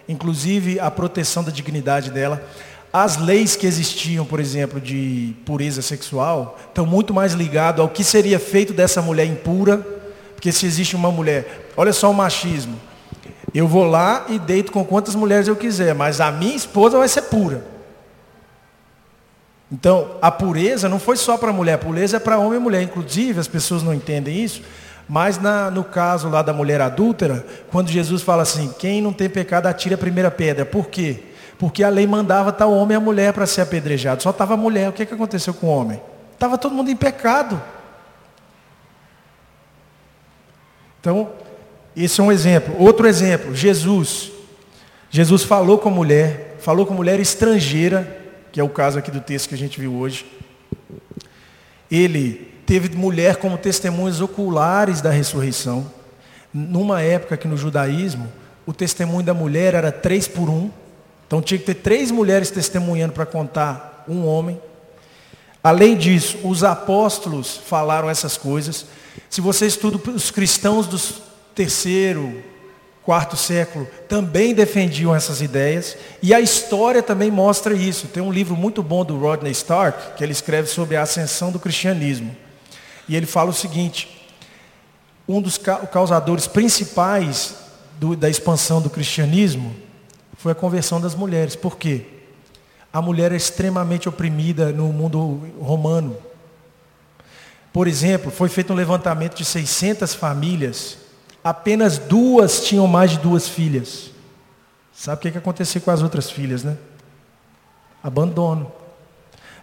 inclusive a proteção da dignidade dela. As leis que existiam, por exemplo, de pureza sexual, estão muito mais ligadas ao que seria feito dessa mulher impura, porque se existe uma mulher, olha só o machismo. Eu vou lá e deito com quantas mulheres eu quiser, mas a minha esposa vai ser pura. Então, a pureza não foi só para mulher, a pureza é para homem e mulher. Inclusive, as pessoas não entendem isso, mas na, no caso lá da mulher adúltera, quando Jesus fala assim, quem não tem pecado atire a primeira pedra. Por quê? Porque a lei mandava tal homem e a mulher para ser apedrejado. Só estava a mulher. O que, que aconteceu com o homem? Estava todo mundo em pecado. Então, esse é um exemplo. Outro exemplo, Jesus. Jesus falou com a mulher, falou com a mulher estrangeira, que é o caso aqui do texto que a gente viu hoje. Ele teve mulher como testemunhas oculares da ressurreição. Numa época que no judaísmo, o testemunho da mulher era três por um. Então tinha que ter três mulheres testemunhando para contar um homem. Além disso, os apóstolos falaram essas coisas. Se você estuda os cristãos do terceiro, quarto século, também defendiam essas ideias, e a história também mostra isso. Tem um livro muito bom do Rodney Stark, que ele escreve sobre a ascensão do cristianismo. E ele fala o seguinte: um dos causadores principais do, da expansão do cristianismo foi a conversão das mulheres. Por quê? A mulher é extremamente oprimida no mundo romano. Por exemplo, foi feito um levantamento de 600 famílias, apenas duas tinham mais de duas filhas. Sabe o que, que aconteceu com as outras filhas, né? Abandono.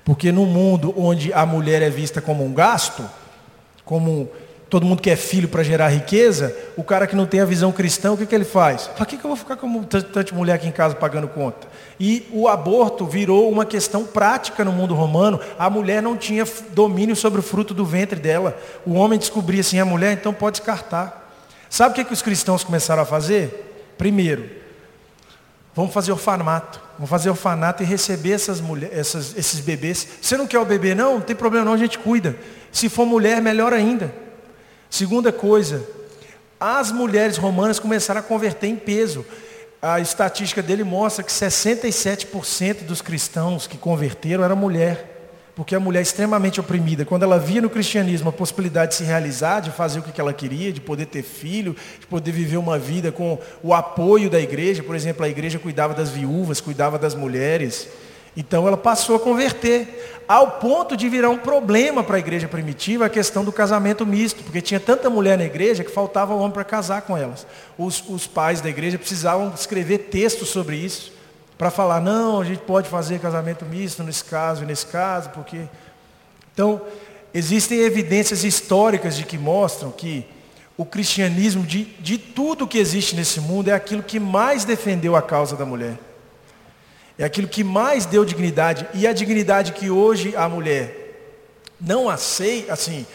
Porque no mundo onde a mulher é vista como um gasto, como todo mundo quer filho para gerar riqueza, o cara que não tem a visão cristã, o que, que ele faz? Para que, que eu vou ficar com tanta mulher aqui em casa pagando conta? E o aborto virou uma questão prática no mundo romano. A mulher não tinha domínio sobre o fruto do ventre dela. O homem descobria assim, a mulher então pode descartar. Sabe o que, que os cristãos começaram a fazer? Primeiro, vamos fazer orfanato. Vamos fazer orfanato e receber essas mulheres, essas, esses bebês. Você não quer o bebê não? Não tem problema não, a gente cuida. Se for mulher, melhor ainda. Segunda coisa, as mulheres romanas começaram a converter em peso. A estatística dele mostra que 67% dos cristãos que converteram era mulher. Porque a mulher é extremamente oprimida. Quando ela via no cristianismo a possibilidade de se realizar, de fazer o que ela queria, de poder ter filho, de poder viver uma vida com o apoio da igreja. Por exemplo, a igreja cuidava das viúvas, cuidava das mulheres. Então ela passou a converter, ao ponto de virar um problema para a igreja primitiva a questão do casamento misto, porque tinha tanta mulher na igreja que faltava homem para casar com elas. Os, os pais da igreja precisavam escrever textos sobre isso, para falar, não, a gente pode fazer casamento misto nesse caso e nesse caso, porque. Então, existem evidências históricas de que mostram que o cristianismo, de, de tudo que existe nesse mundo, é aquilo que mais defendeu a causa da mulher. É aquilo que mais deu dignidade. E a dignidade que hoje a mulher não aceita, assim,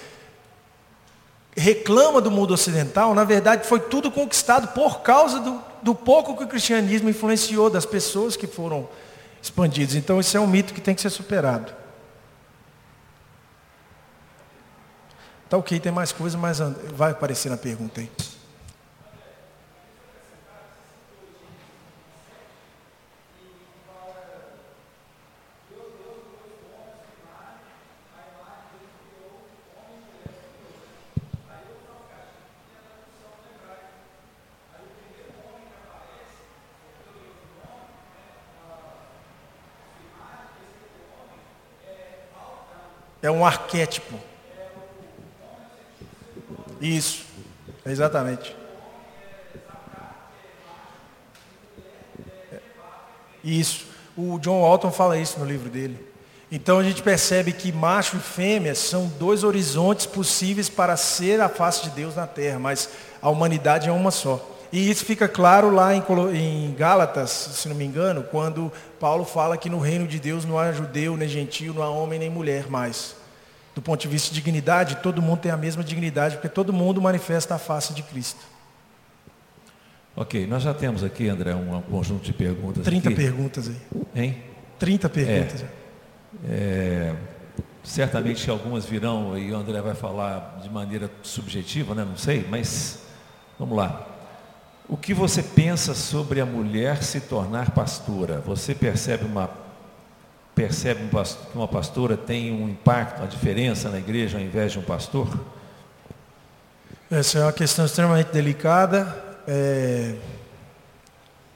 reclama do mundo ocidental, na verdade foi tudo conquistado por causa do, do pouco que o cristianismo influenciou das pessoas que foram expandidas. Então isso é um mito que tem que ser superado. Tá ok, tem mais coisa, mas vai aparecer na pergunta aí. É um arquétipo. Isso, exatamente. Isso. O John Walton fala isso no livro dele. Então a gente percebe que macho e fêmea são dois horizontes possíveis para ser a face de Deus na terra, mas a humanidade é uma só. E isso fica claro lá em, Gálatas, se não me engano, quando Paulo fala que no reino de Deus não há judeu, nem gentil, não há homem, nem mulher mais. Do ponto de vista de dignidade, todo mundo tem a mesma dignidade, porque todo mundo manifesta a face de Cristo. Ok, nós já temos aqui, André, um conjunto de perguntas. 30 aqui. perguntas aí. Hein? 30 perguntas. É, é, certamente algumas virão e o André vai falar de maneira subjetiva, né? não sei, mas vamos lá. O que você pensa sobre a mulher se tornar pastora? Você percebe uma percebe que uma pastora tem um impacto, uma diferença na igreja ao invés de um pastor? Essa é uma questão extremamente delicada. É...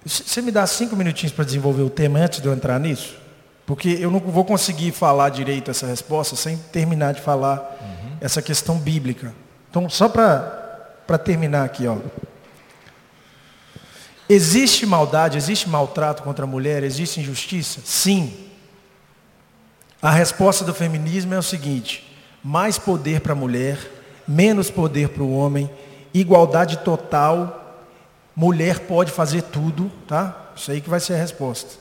Você me dá cinco minutinhos para desenvolver o tema antes de eu entrar nisso? Porque eu não vou conseguir falar direito essa resposta sem terminar de falar uhum. essa questão bíblica. Então, só para terminar aqui, ó. Existe maldade, existe maltrato contra a mulher, existe injustiça? Sim. A resposta do feminismo é o seguinte: mais poder para a mulher, menos poder para o homem, igualdade total, mulher pode fazer tudo, tá? Isso aí que vai ser a resposta.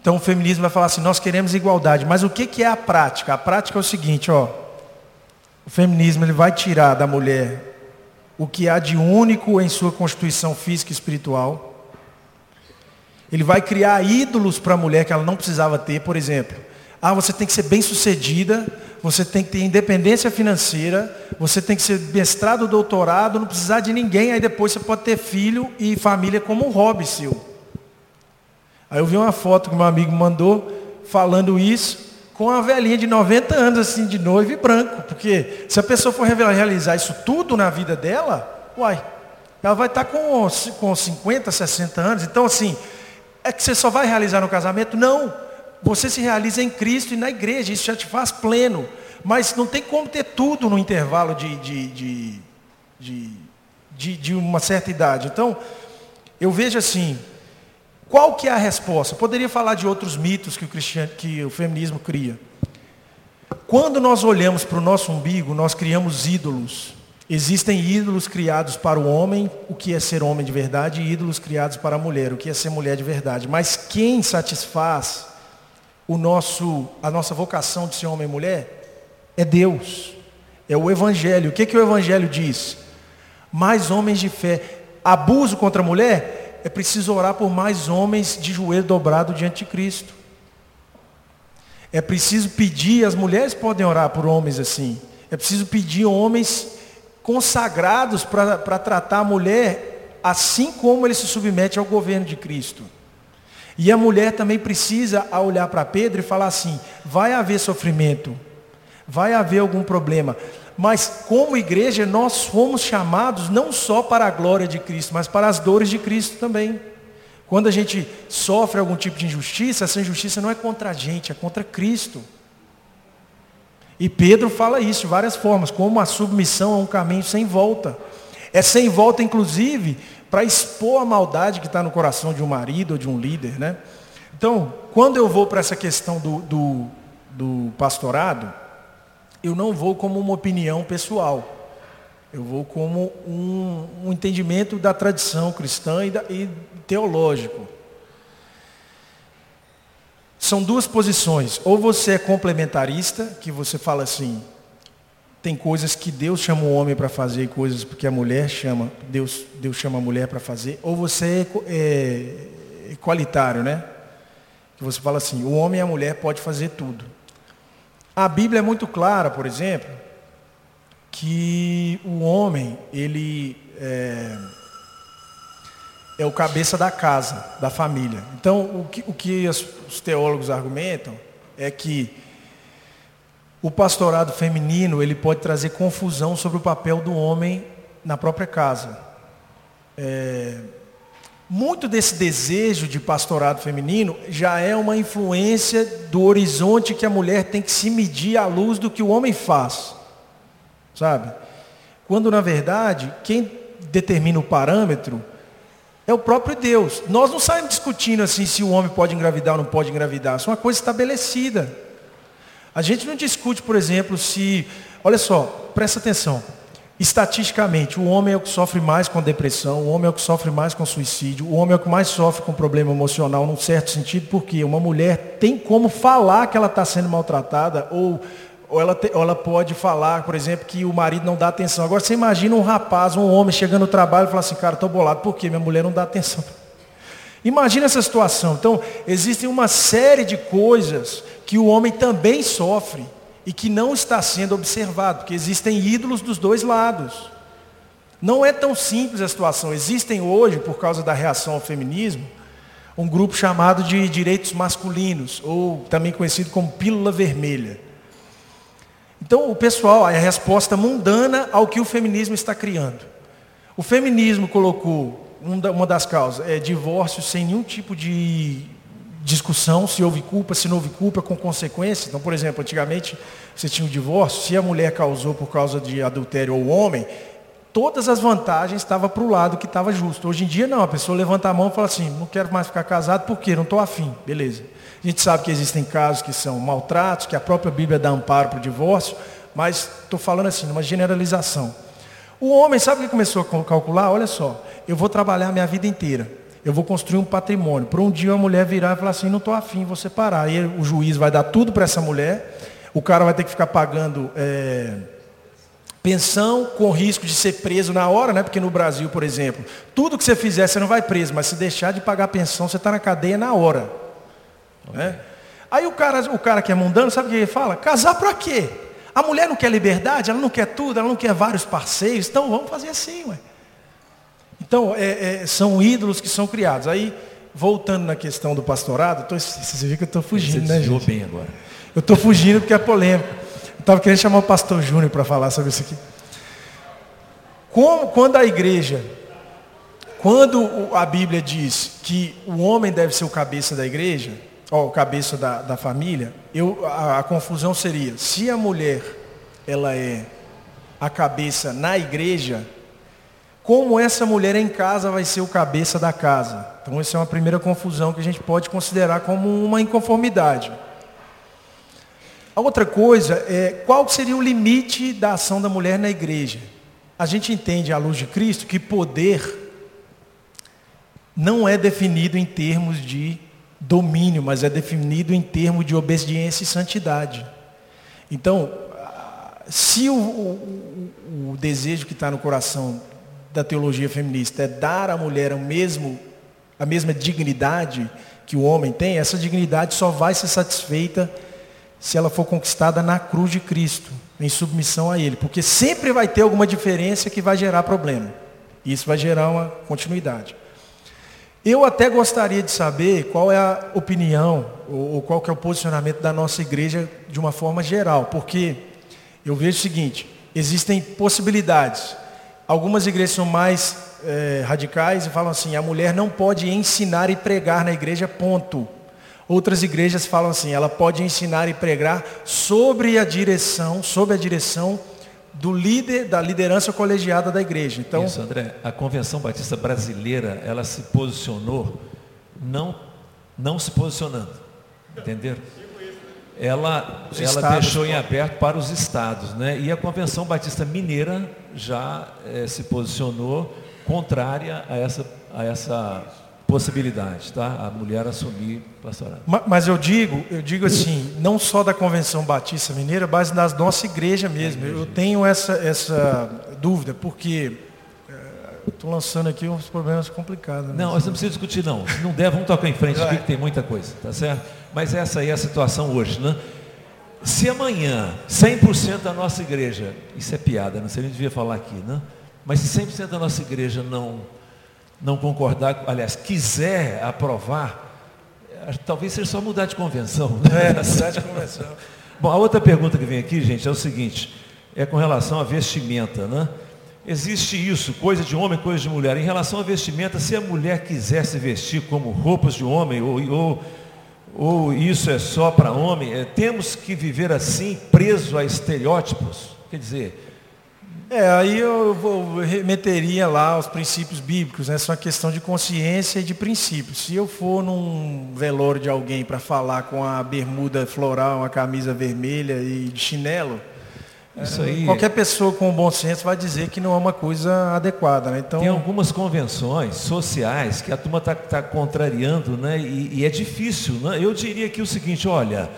Então o feminismo vai falar assim, nós queremos igualdade, mas o que, que é a prática? A prática é o seguinte, ó. O feminismo ele vai tirar da mulher o que há de único em sua constituição física e espiritual ele vai criar ídolos para a mulher que ela não precisava ter, por exemplo. Ah, você tem que ser bem sucedida, você tem que ter independência financeira, você tem que ser mestrado, doutorado, não precisar de ninguém, aí depois você pode ter filho e família como um hobby seu. Aí eu vi uma foto que meu amigo mandou falando isso com uma velhinha de 90 anos assim de noivo e branco, porque se a pessoa for realizar isso tudo na vida dela, Uai, ela vai estar com, com 50, 60 anos. Então, assim, é que você só vai realizar no casamento? Não. Você se realiza em Cristo e na igreja. Isso já te faz pleno. Mas não tem como ter tudo no intervalo de, de, de, de, de uma certa idade. Então, eu vejo assim, qual que é a resposta? Eu poderia falar de outros mitos que o, que o feminismo cria. Quando nós olhamos para o nosso umbigo, nós criamos ídolos. Existem ídolos criados para o homem, o que é ser homem de verdade, e ídolos criados para a mulher, o que é ser mulher de verdade. Mas quem satisfaz o nosso, a nossa vocação de ser homem e mulher é Deus. É o Evangelho. O que, que o Evangelho diz? Mais homens de fé. Abuso contra a mulher? É preciso orar por mais homens de joelho dobrado diante de Cristo. É preciso pedir, as mulheres podem orar por homens assim. É preciso pedir homens consagrados para tratar a mulher assim como ele se submete ao governo de Cristo. E a mulher também precisa olhar para Pedro e falar assim: vai haver sofrimento, vai haver algum problema, mas como igreja nós fomos chamados não só para a glória de Cristo, mas para as dores de Cristo também. Quando a gente sofre algum tipo de injustiça, essa injustiça não é contra a gente, é contra Cristo. E Pedro fala isso de várias formas, como a submissão é um caminho sem volta. É sem volta, inclusive, para expor a maldade que está no coração de um marido ou de um líder. Né? Então, quando eu vou para essa questão do, do, do, pastorado, eu não vou como uma opinião pessoal. Eu vou como um, um entendimento da tradição cristã e, da, e teológico. São duas posições. Ou você é complementarista, que você fala assim, tem coisas que Deus chama o homem para fazer e coisas que a mulher chama, Deus, Deus chama a mulher para fazer. Ou você é, é equalitário, né? Que você fala assim, o homem e a mulher pode fazer tudo. A Bíblia é muito clara, por exemplo, que o homem, ele é, é o cabeça da casa, da família. Então, o que, o que os teólogos argumentam é que o pastorado feminino ele pode trazer confusão sobre o papel do homem na própria casa. É, muito desse desejo de pastorado feminino já é uma influência do horizonte que a mulher tem que se medir à luz do que o homem faz. Sabe? Quando na verdade, quem determina o parâmetro é o próprio Deus. Nós não saímos discutindo assim se o homem pode engravidar ou não pode engravidar. Isso é uma coisa estabelecida. A gente não discute, por exemplo, se. Olha só, presta atenção. Estatisticamente, o homem é o que sofre mais com depressão, o homem é o que sofre mais com suicídio, o homem é o que mais sofre com problema emocional, num certo sentido, porque uma mulher tem como falar que ela está sendo maltratada ou ou ela, te, ou ela pode falar, por exemplo, que o marido não dá atenção. Agora você imagina um rapaz, um homem chegando no trabalho e falar assim, cara, estou bolado, por quê? Minha mulher não dá atenção. Imagina essa situação. Então, existem uma série de coisas que o homem também sofre e que não está sendo observado, porque existem ídolos dos dois lados. Não é tão simples a situação. Existem hoje, por causa da reação ao feminismo, um grupo chamado de direitos masculinos, ou também conhecido como pílula vermelha. Então, o pessoal, a resposta mundana ao que o feminismo está criando. O feminismo colocou, uma das causas, é divórcio sem nenhum tipo de discussão, se houve culpa, se não houve culpa, com consequências. Então, por exemplo, antigamente você tinha um divórcio, se a mulher causou por causa de adultério ou o homem, todas as vantagens estavam para o lado que estava justo. Hoje em dia não, a pessoa levanta a mão e fala assim, não quero mais ficar casado, por quê? Não estou afim. Beleza. A gente sabe que existem casos que são maltratos, que a própria Bíblia dá amparo para o divórcio, mas estou falando assim, numa generalização. O homem, sabe o que começou a calcular? Olha só, eu vou trabalhar a minha vida inteira. Eu vou construir um patrimônio. Para um dia a mulher virar e falar assim, não estou afim, vou separar. Aí o juiz vai dar tudo para essa mulher, o cara vai ter que ficar pagando é, pensão com risco de ser preso na hora, né? Porque no Brasil, por exemplo, tudo que você fizer, você não vai preso, mas se deixar de pagar pensão, você está na cadeia na hora. Né? Aí o cara, o cara que é mundano, sabe o que ele fala? Casar para quê? A mulher não quer liberdade, ela não quer tudo, ela não quer vários parceiros, então vamos fazer assim, ué. Então, é, é, são ídolos que são criados. Aí, voltando na questão do pastorado, tô, você viu que eu estou fugindo, você né, gente? bem agora. Eu estou fugindo porque é polêmico. Eu estava querendo chamar o pastor Júnior para falar sobre isso aqui. como, quando a igreja, quando a Bíblia diz que o homem deve ser o cabeça da igreja, ou o cabeça da, da família, eu, a, a confusão seria, se a mulher ela é a cabeça na igreja, como essa mulher em casa vai ser o cabeça da casa? Então essa é uma primeira confusão que a gente pode considerar como uma inconformidade. A outra coisa é qual seria o limite da ação da mulher na igreja? A gente entende à luz de Cristo que poder não é definido em termos de domínio, mas é definido em termos de obediência e santidade. Então, se o, o, o desejo que está no coração da teologia feminista é dar à mulher o mesmo, a mesma dignidade que o homem tem, essa dignidade só vai ser satisfeita se ela for conquistada na cruz de Cristo, em submissão a Ele. Porque sempre vai ter alguma diferença que vai gerar problema. Isso vai gerar uma continuidade. Eu até gostaria de saber qual é a opinião, ou, qual que é o posicionamento da nossa igreja de uma forma geral. Porque eu vejo o seguinte, existem possibilidades. Algumas igrejas são mais é, radicais e falam assim, a mulher não pode ensinar e pregar na igreja, ponto. Outras igrejas falam assim, ela pode ensinar e pregar sobre a direção, sobre a direção do líder, da liderança colegiada da igreja. Então, Isso, André, a Convenção Batista Brasileira, ela se posicionou não, não se posicionando, entenderam? Ela, ela deixou em aberto para os estados. Né? E a Convenção Batista Mineira já é, se posicionou contrária a essa, a essa possibilidade, tá? A mulher assumir pastorado. Mas, eu digo, eu digo assim, não só da Convenção Batista Mineira, mas da nossa igreja mesmo. Igreja. Eu tenho essa, essa dúvida, porque Estou lançando aqui uns problemas complicados. Né? Não, você não precisa discutir não. Se não der, vamos tocar em frente aqui que tem muita coisa, tá certo? Mas essa aí é a situação hoje, né? Se amanhã 100% da nossa igreja, isso é piada, não sei nem devia falar aqui, né? Mas se 100% da nossa igreja não não concordar, aliás, quiser aprovar, talvez seja só mudar de convenção. Né? É, mudar de convenção. Bom, a outra pergunta que vem aqui, gente, é o seguinte, é com relação à vestimenta, né? Existe isso, coisa de homem, coisa de mulher. Em relação à vestimenta, se a mulher quiser se vestir como roupas de homem, ou, ou, ou isso é só para homem, é, temos que viver assim, preso a estereótipos. Quer dizer. É, aí eu vou, remeteria lá aos princípios bíblicos, né? Essa é uma questão de consciência e de princípios. Se eu for num velório de alguém para falar com a bermuda floral, a camisa vermelha e de chinelo, isso aí... Qualquer pessoa com bom senso vai dizer que não é uma coisa adequada. Né? Então... Tem algumas convenções sociais que a turma está tá contrariando, né? E, e, é difícil. Né? Eu diria aqui o seguinte, olha,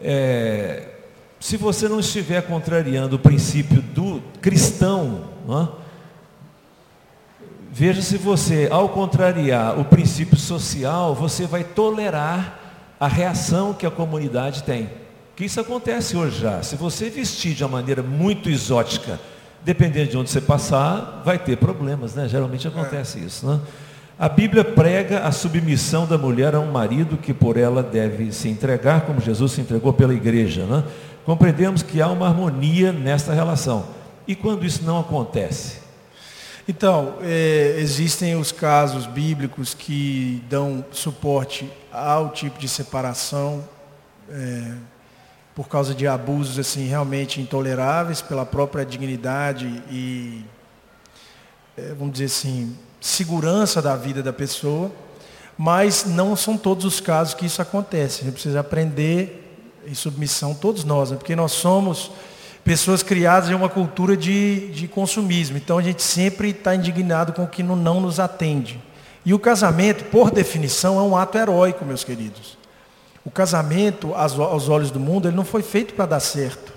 é, se você não estiver contrariando o princípio do cristão, né? veja se você, ao contrariar o princípio social, você vai tolerar a reação que a comunidade tem. Que isso acontece hoje já. Se você vestir de uma maneira muito exótica, dependendo de onde você passar, vai ter problemas, né? Geralmente acontece é. isso, né? A Bíblia prega a submissão da mulher a um marido que por ela deve se entregar, como Jesus se entregou pela igreja. Né? Compreendemos que há uma harmonia nesta relação. E quando isso não acontece? Então, é, existem os casos bíblicos que dão suporte ao tipo de separação. É, por causa de abusos assim realmente intoleráveis pela própria dignidade e é, vamos dizer assim segurança da vida da pessoa, mas não são todos os casos que isso acontece. A gente precisa aprender em submissão todos nós, né? porque nós somos pessoas criadas em uma cultura de, de consumismo. Então a gente sempre está indignado com o que não nos atende. E o casamento, por definição, é um ato heróico, meus queridos. O casamento, aos olhos do mundo, ele não foi feito para dar certo.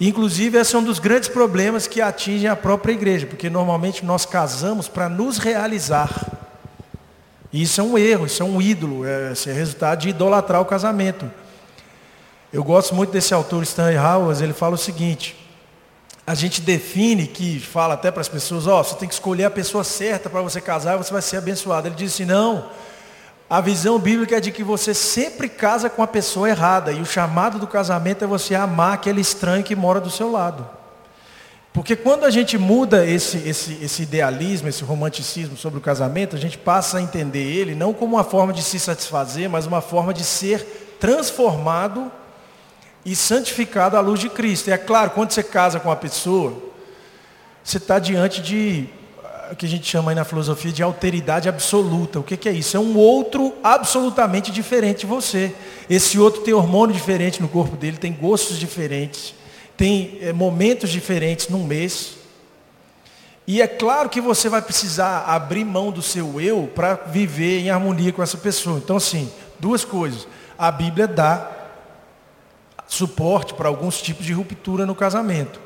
Inclusive, esse é um dos grandes problemas que atingem a própria igreja, porque normalmente nós casamos para nos realizar. E isso é um erro, isso é um ídolo, é, é resultado de idolatrar o casamento. Eu gosto muito desse autor Stanley Howard, ele fala o seguinte, a gente define que, fala até para as pessoas, ó, oh, você tem que escolher a pessoa certa para você casar e você vai ser abençoado. Ele diz assim, não, a visão bíblica é de que você sempre casa com a pessoa errada. E o chamado do casamento é você amar aquele estranho que mora do seu lado. Porque quando a gente muda esse, esse, esse idealismo, esse romanticismo sobre o casamento, a gente passa a entender ele não como uma forma de se satisfazer, mas uma forma de ser transformado e santificado à luz de Cristo. E é claro, quando você casa com uma pessoa, você está diante de que a gente chama aí na filosofia de alteridade absoluta. O que, que é isso? É um outro absolutamente diferente de você. Esse outro tem hormônio diferente no corpo dele, tem gostos diferentes tem é, momentos diferentes num mês. E é claro que você vai precisar abrir mão do seu eu para viver em harmonia com essa pessoa. Então, assim, duas coisas. A Bíblia dá suporte para alguns tipos de ruptura no casamento.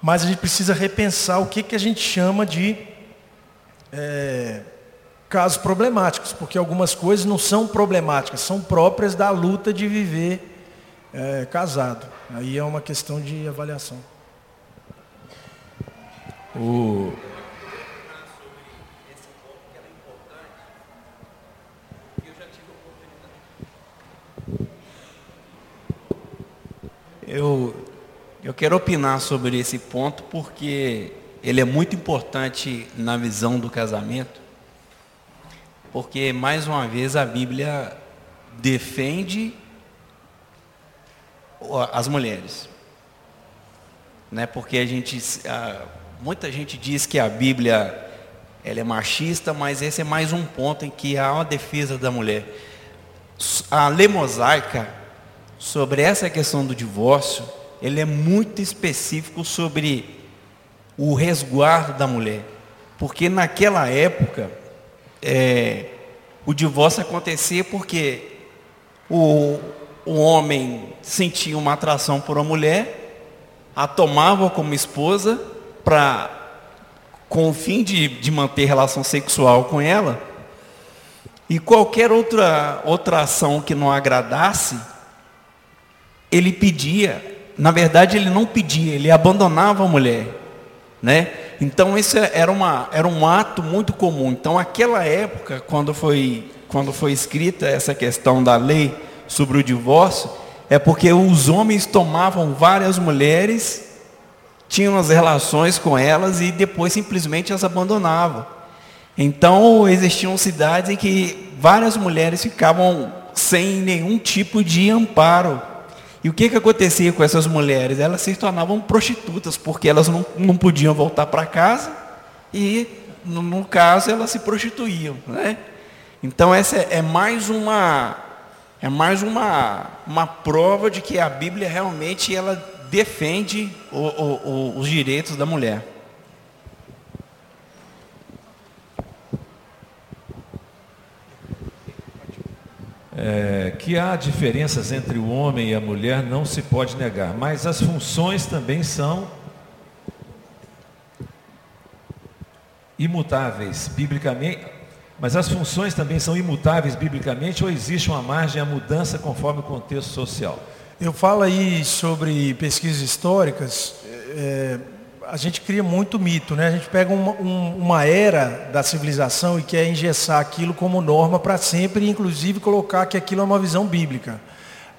Mas a gente precisa repensar o que, que a gente chama de é, casos problemáticos, porque algumas coisas não são problemáticas, são próprias da luta de viver é, casado. Aí é uma questão de avaliação. O... Eu, eu quero opinar sobre esse ponto porque ele é muito importante na visão do casamento, porque mais uma vez a Bíblia defende as mulheres. Né? Porque a gente, muita gente diz que a Bíblia ela é machista, mas esse é mais um ponto em que há uma defesa da mulher. A lei mosaica, sobre essa questão do divórcio, ele é muito específico sobre o resguardo da mulher. Porque naquela época, é, o divórcio acontecia porque o, o homem sentia uma atração por uma mulher, a tomava como esposa para com o fim de, de manter relação sexual com ela, e qualquer outra, outra ação que não agradasse, ele pedia, na verdade ele não pedia, ele abandonava a mulher. Né? Então isso era, uma, era um ato muito comum. Então aquela época, quando foi, quando foi escrita essa questão da lei, sobre o divórcio é porque os homens tomavam várias mulheres, tinham as relações com elas e depois simplesmente as abandonavam. Então existiam cidades em que várias mulheres ficavam sem nenhum tipo de amparo. E o que, que acontecia com essas mulheres? Elas se tornavam prostitutas, porque elas não, não podiam voltar para casa e, no, no, caso, elas se prostituíam. Né? Então essa é mais uma é mais uma, uma prova de que a Bíblia realmente ela defende o, o, o, os direitos da mulher. É, que há diferenças entre o homem e a mulher não se pode negar, mas as funções também são imutáveis biblicamente mas as funções também são imutáveis biblicamente ou existe uma margem à mudança conforme o contexto social? Eu falo aí sobre pesquisas históricas, é, a gente cria muito mito, né? A gente pega uma, um, uma era da civilização e quer engessar aquilo como norma para sempre, inclusive colocar que aquilo é uma visão bíblica.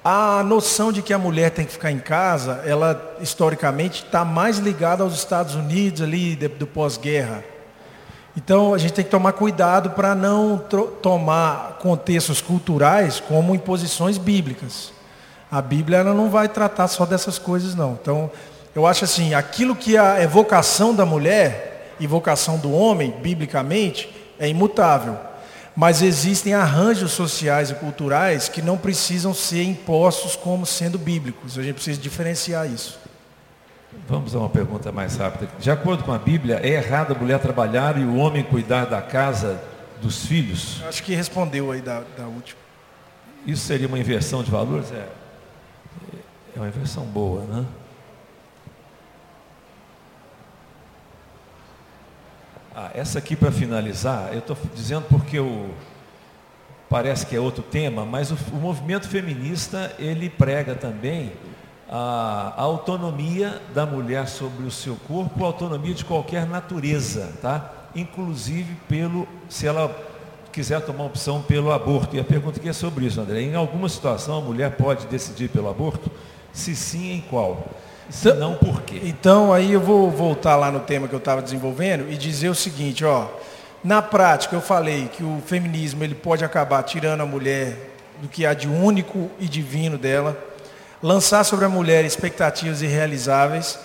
A noção de que a mulher tem que ficar em casa, ela historicamente está mais ligada aos Estados Unidos ali do pós-guerra então a gente tem que tomar cuidado para não tomar contextos culturais como imposições bíblicas. A Bíblia ela não vai tratar só dessas coisas não. Então eu acho assim, aquilo que a evocação da mulher e vocação do homem, biblicamente, é imutável. Mas existem arranjos sociais e culturais que não precisam ser impostos como sendo bíblicos. A gente precisa diferenciar isso. Vamos a uma pergunta mais rápida. De acordo com a Bíblia, é errado a mulher trabalhar e o homem cuidar da casa dos filhos? Acho que respondeu aí da, da última. Isso seria uma inversão de valores? É, é uma inversão boa, né? Ah, essa aqui para finalizar, eu estou dizendo porque o, parece que é outro tema, mas o, o movimento feminista ele prega também a, autonomia da mulher sobre o seu corpo, a autonomia de qualquer natureza, tá? Inclusive pelo, se ela quiser tomar opção pelo aborto. E a pergunta aqui é sobre isso, André. Em alguma situação a mulher pode decidir pelo aborto? Se sim, em qual? Se não, por quê? Então, aí eu vou voltar lá no tema que eu estava desenvolvendo e dizer o seguinte, ó. Na prática, eu falei que o feminismo ele pode acabar tirando a mulher do que há de único e divino dela, lançar sobre a mulher expectativas irrealizáveis,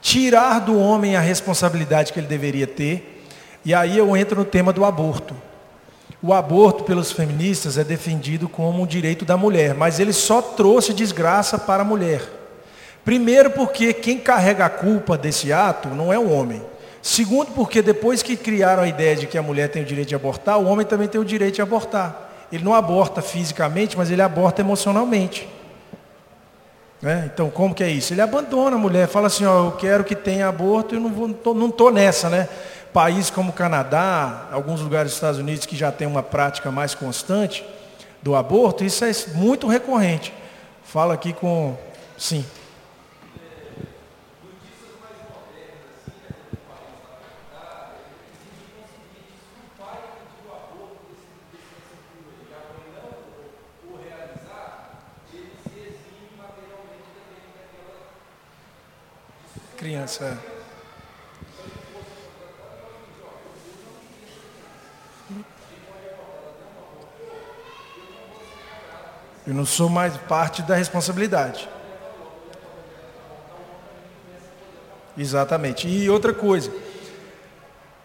tirar do homem a responsabilidade que ele deveria ter. E aí eu entro no tema do aborto. O aborto pelos feministas é defendido como um direito da mulher, mas ele só trouxe desgraça para a mulher. Primeiro porque quem carrega a culpa desse ato não é o homem. Segundo porque depois que criaram a ideia de que a mulher tem o direito de abortar, o homem também tem o direito de abortar. Ele não aborta fisicamente, mas ele aborta emocionalmente. Né? Então, como que é isso? Ele abandona a mulher, fala assim, ó, eu quero que tenha aborto, eu não vou, não tô, não tô nessa, né? Como Canadá, alguns lugares dos Estados Unidos que já tem uma prática mais constante do aborto, isso é muito recorrente. Fala aqui com, sim. Criança. Eu não sou mais parte da responsabilidade. Exatamente. E outra coisa,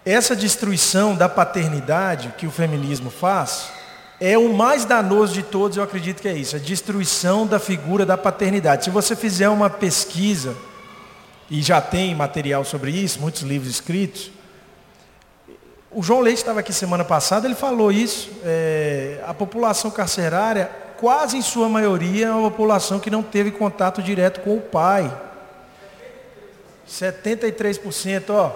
essa destruição da paternidade que o feminismo faz é o mais danoso de todos, eu acredito que é isso, a destruição da figura da paternidade. Se você fizer uma pesquisa e já tem material sobre isso, muitos livros escritos. O João Leite estava aqui semana passada, ele falou isso. É, a população carcerária, quase em sua maioria, é uma população que não teve contato direto com o pai. 73%, ó.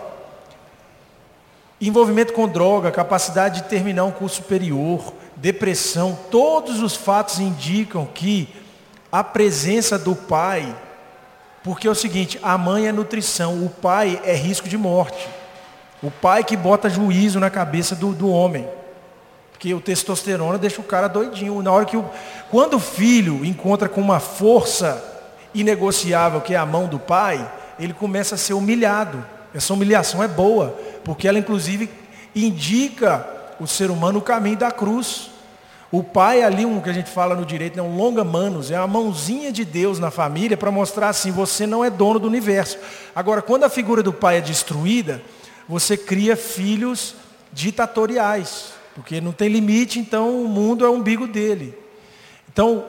Envolvimento com droga, capacidade de terminar um curso superior, depressão, todos os fatos indicam que a presença do pai porque é o seguinte, a mãe é nutrição, o pai é risco de morte. O pai que bota juízo na cabeça do, do homem. Porque o testosterona deixa o cara doidinho. Na hora que o, quando o filho encontra com uma força inegociável, que é a mão do pai, ele começa a ser humilhado. Essa humilhação é boa, porque ela inclusive indica o ser humano o caminho da cruz. O pai é ali, um que a gente fala no direito, é um longa manos, é a mãozinha de Deus na família para mostrar assim, você não é dono do universo. Agora, quando a figura do pai é destruída, você cria filhos ditatoriais, porque não tem limite, então o mundo é o umbigo dele. Então,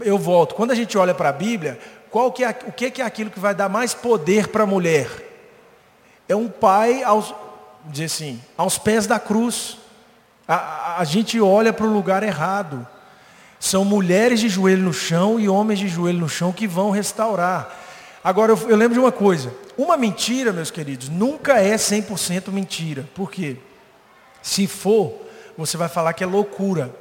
eu volto, quando a gente olha para a Bíblia, qual que é, o que é aquilo que vai dar mais poder para a mulher? É um pai aos, dizer assim, aos pés da cruz. A, a gente olha para o lugar errado. São mulheres de joelho no chão e homens de joelho no chão que vão restaurar. Agora, eu, eu lembro de uma coisa. Uma mentira, meus queridos, nunca é 100% mentira. Por quê? Se for, você vai falar que é loucura.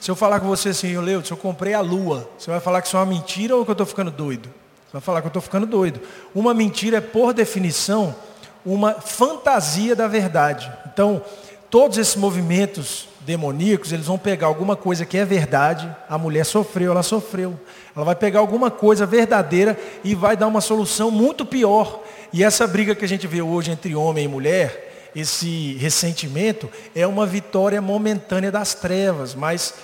Se eu falar com você assim, eu Leudes, eu comprei a lua, você vai falar que isso é uma mentira ou que eu estou ficando doido? Você vai falar que eu estou ficando doido. Uma mentira é, por definição, uma fantasia da verdade. Então, todos esses movimentos demoníacos, eles vão pegar alguma coisa que é verdade, a mulher sofreu, ela sofreu. Ela vai pegar alguma coisa verdadeira e vai dar uma solução muito pior. E essa briga que a gente vê hoje entre homem e mulher, esse ressentimento, é uma vitória momentânea das trevas, mas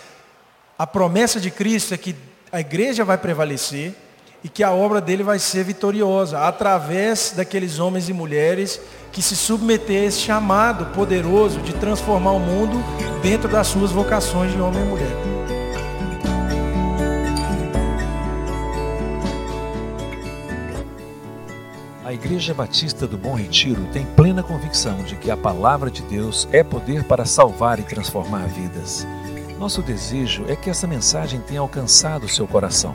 a promessa de Cristo é que a igreja vai prevalecer e que a obra dele vai ser vitoriosa através daqueles homens e mulheres que se submeter a esse chamado poderoso de transformar o mundo dentro das suas vocações de homem e mulher. A Igreja Batista do Bom Retiro tem plena convicção de que a palavra de Deus é poder para salvar e transformar vidas. Nosso desejo é que essa mensagem tenha alcançado seu coração.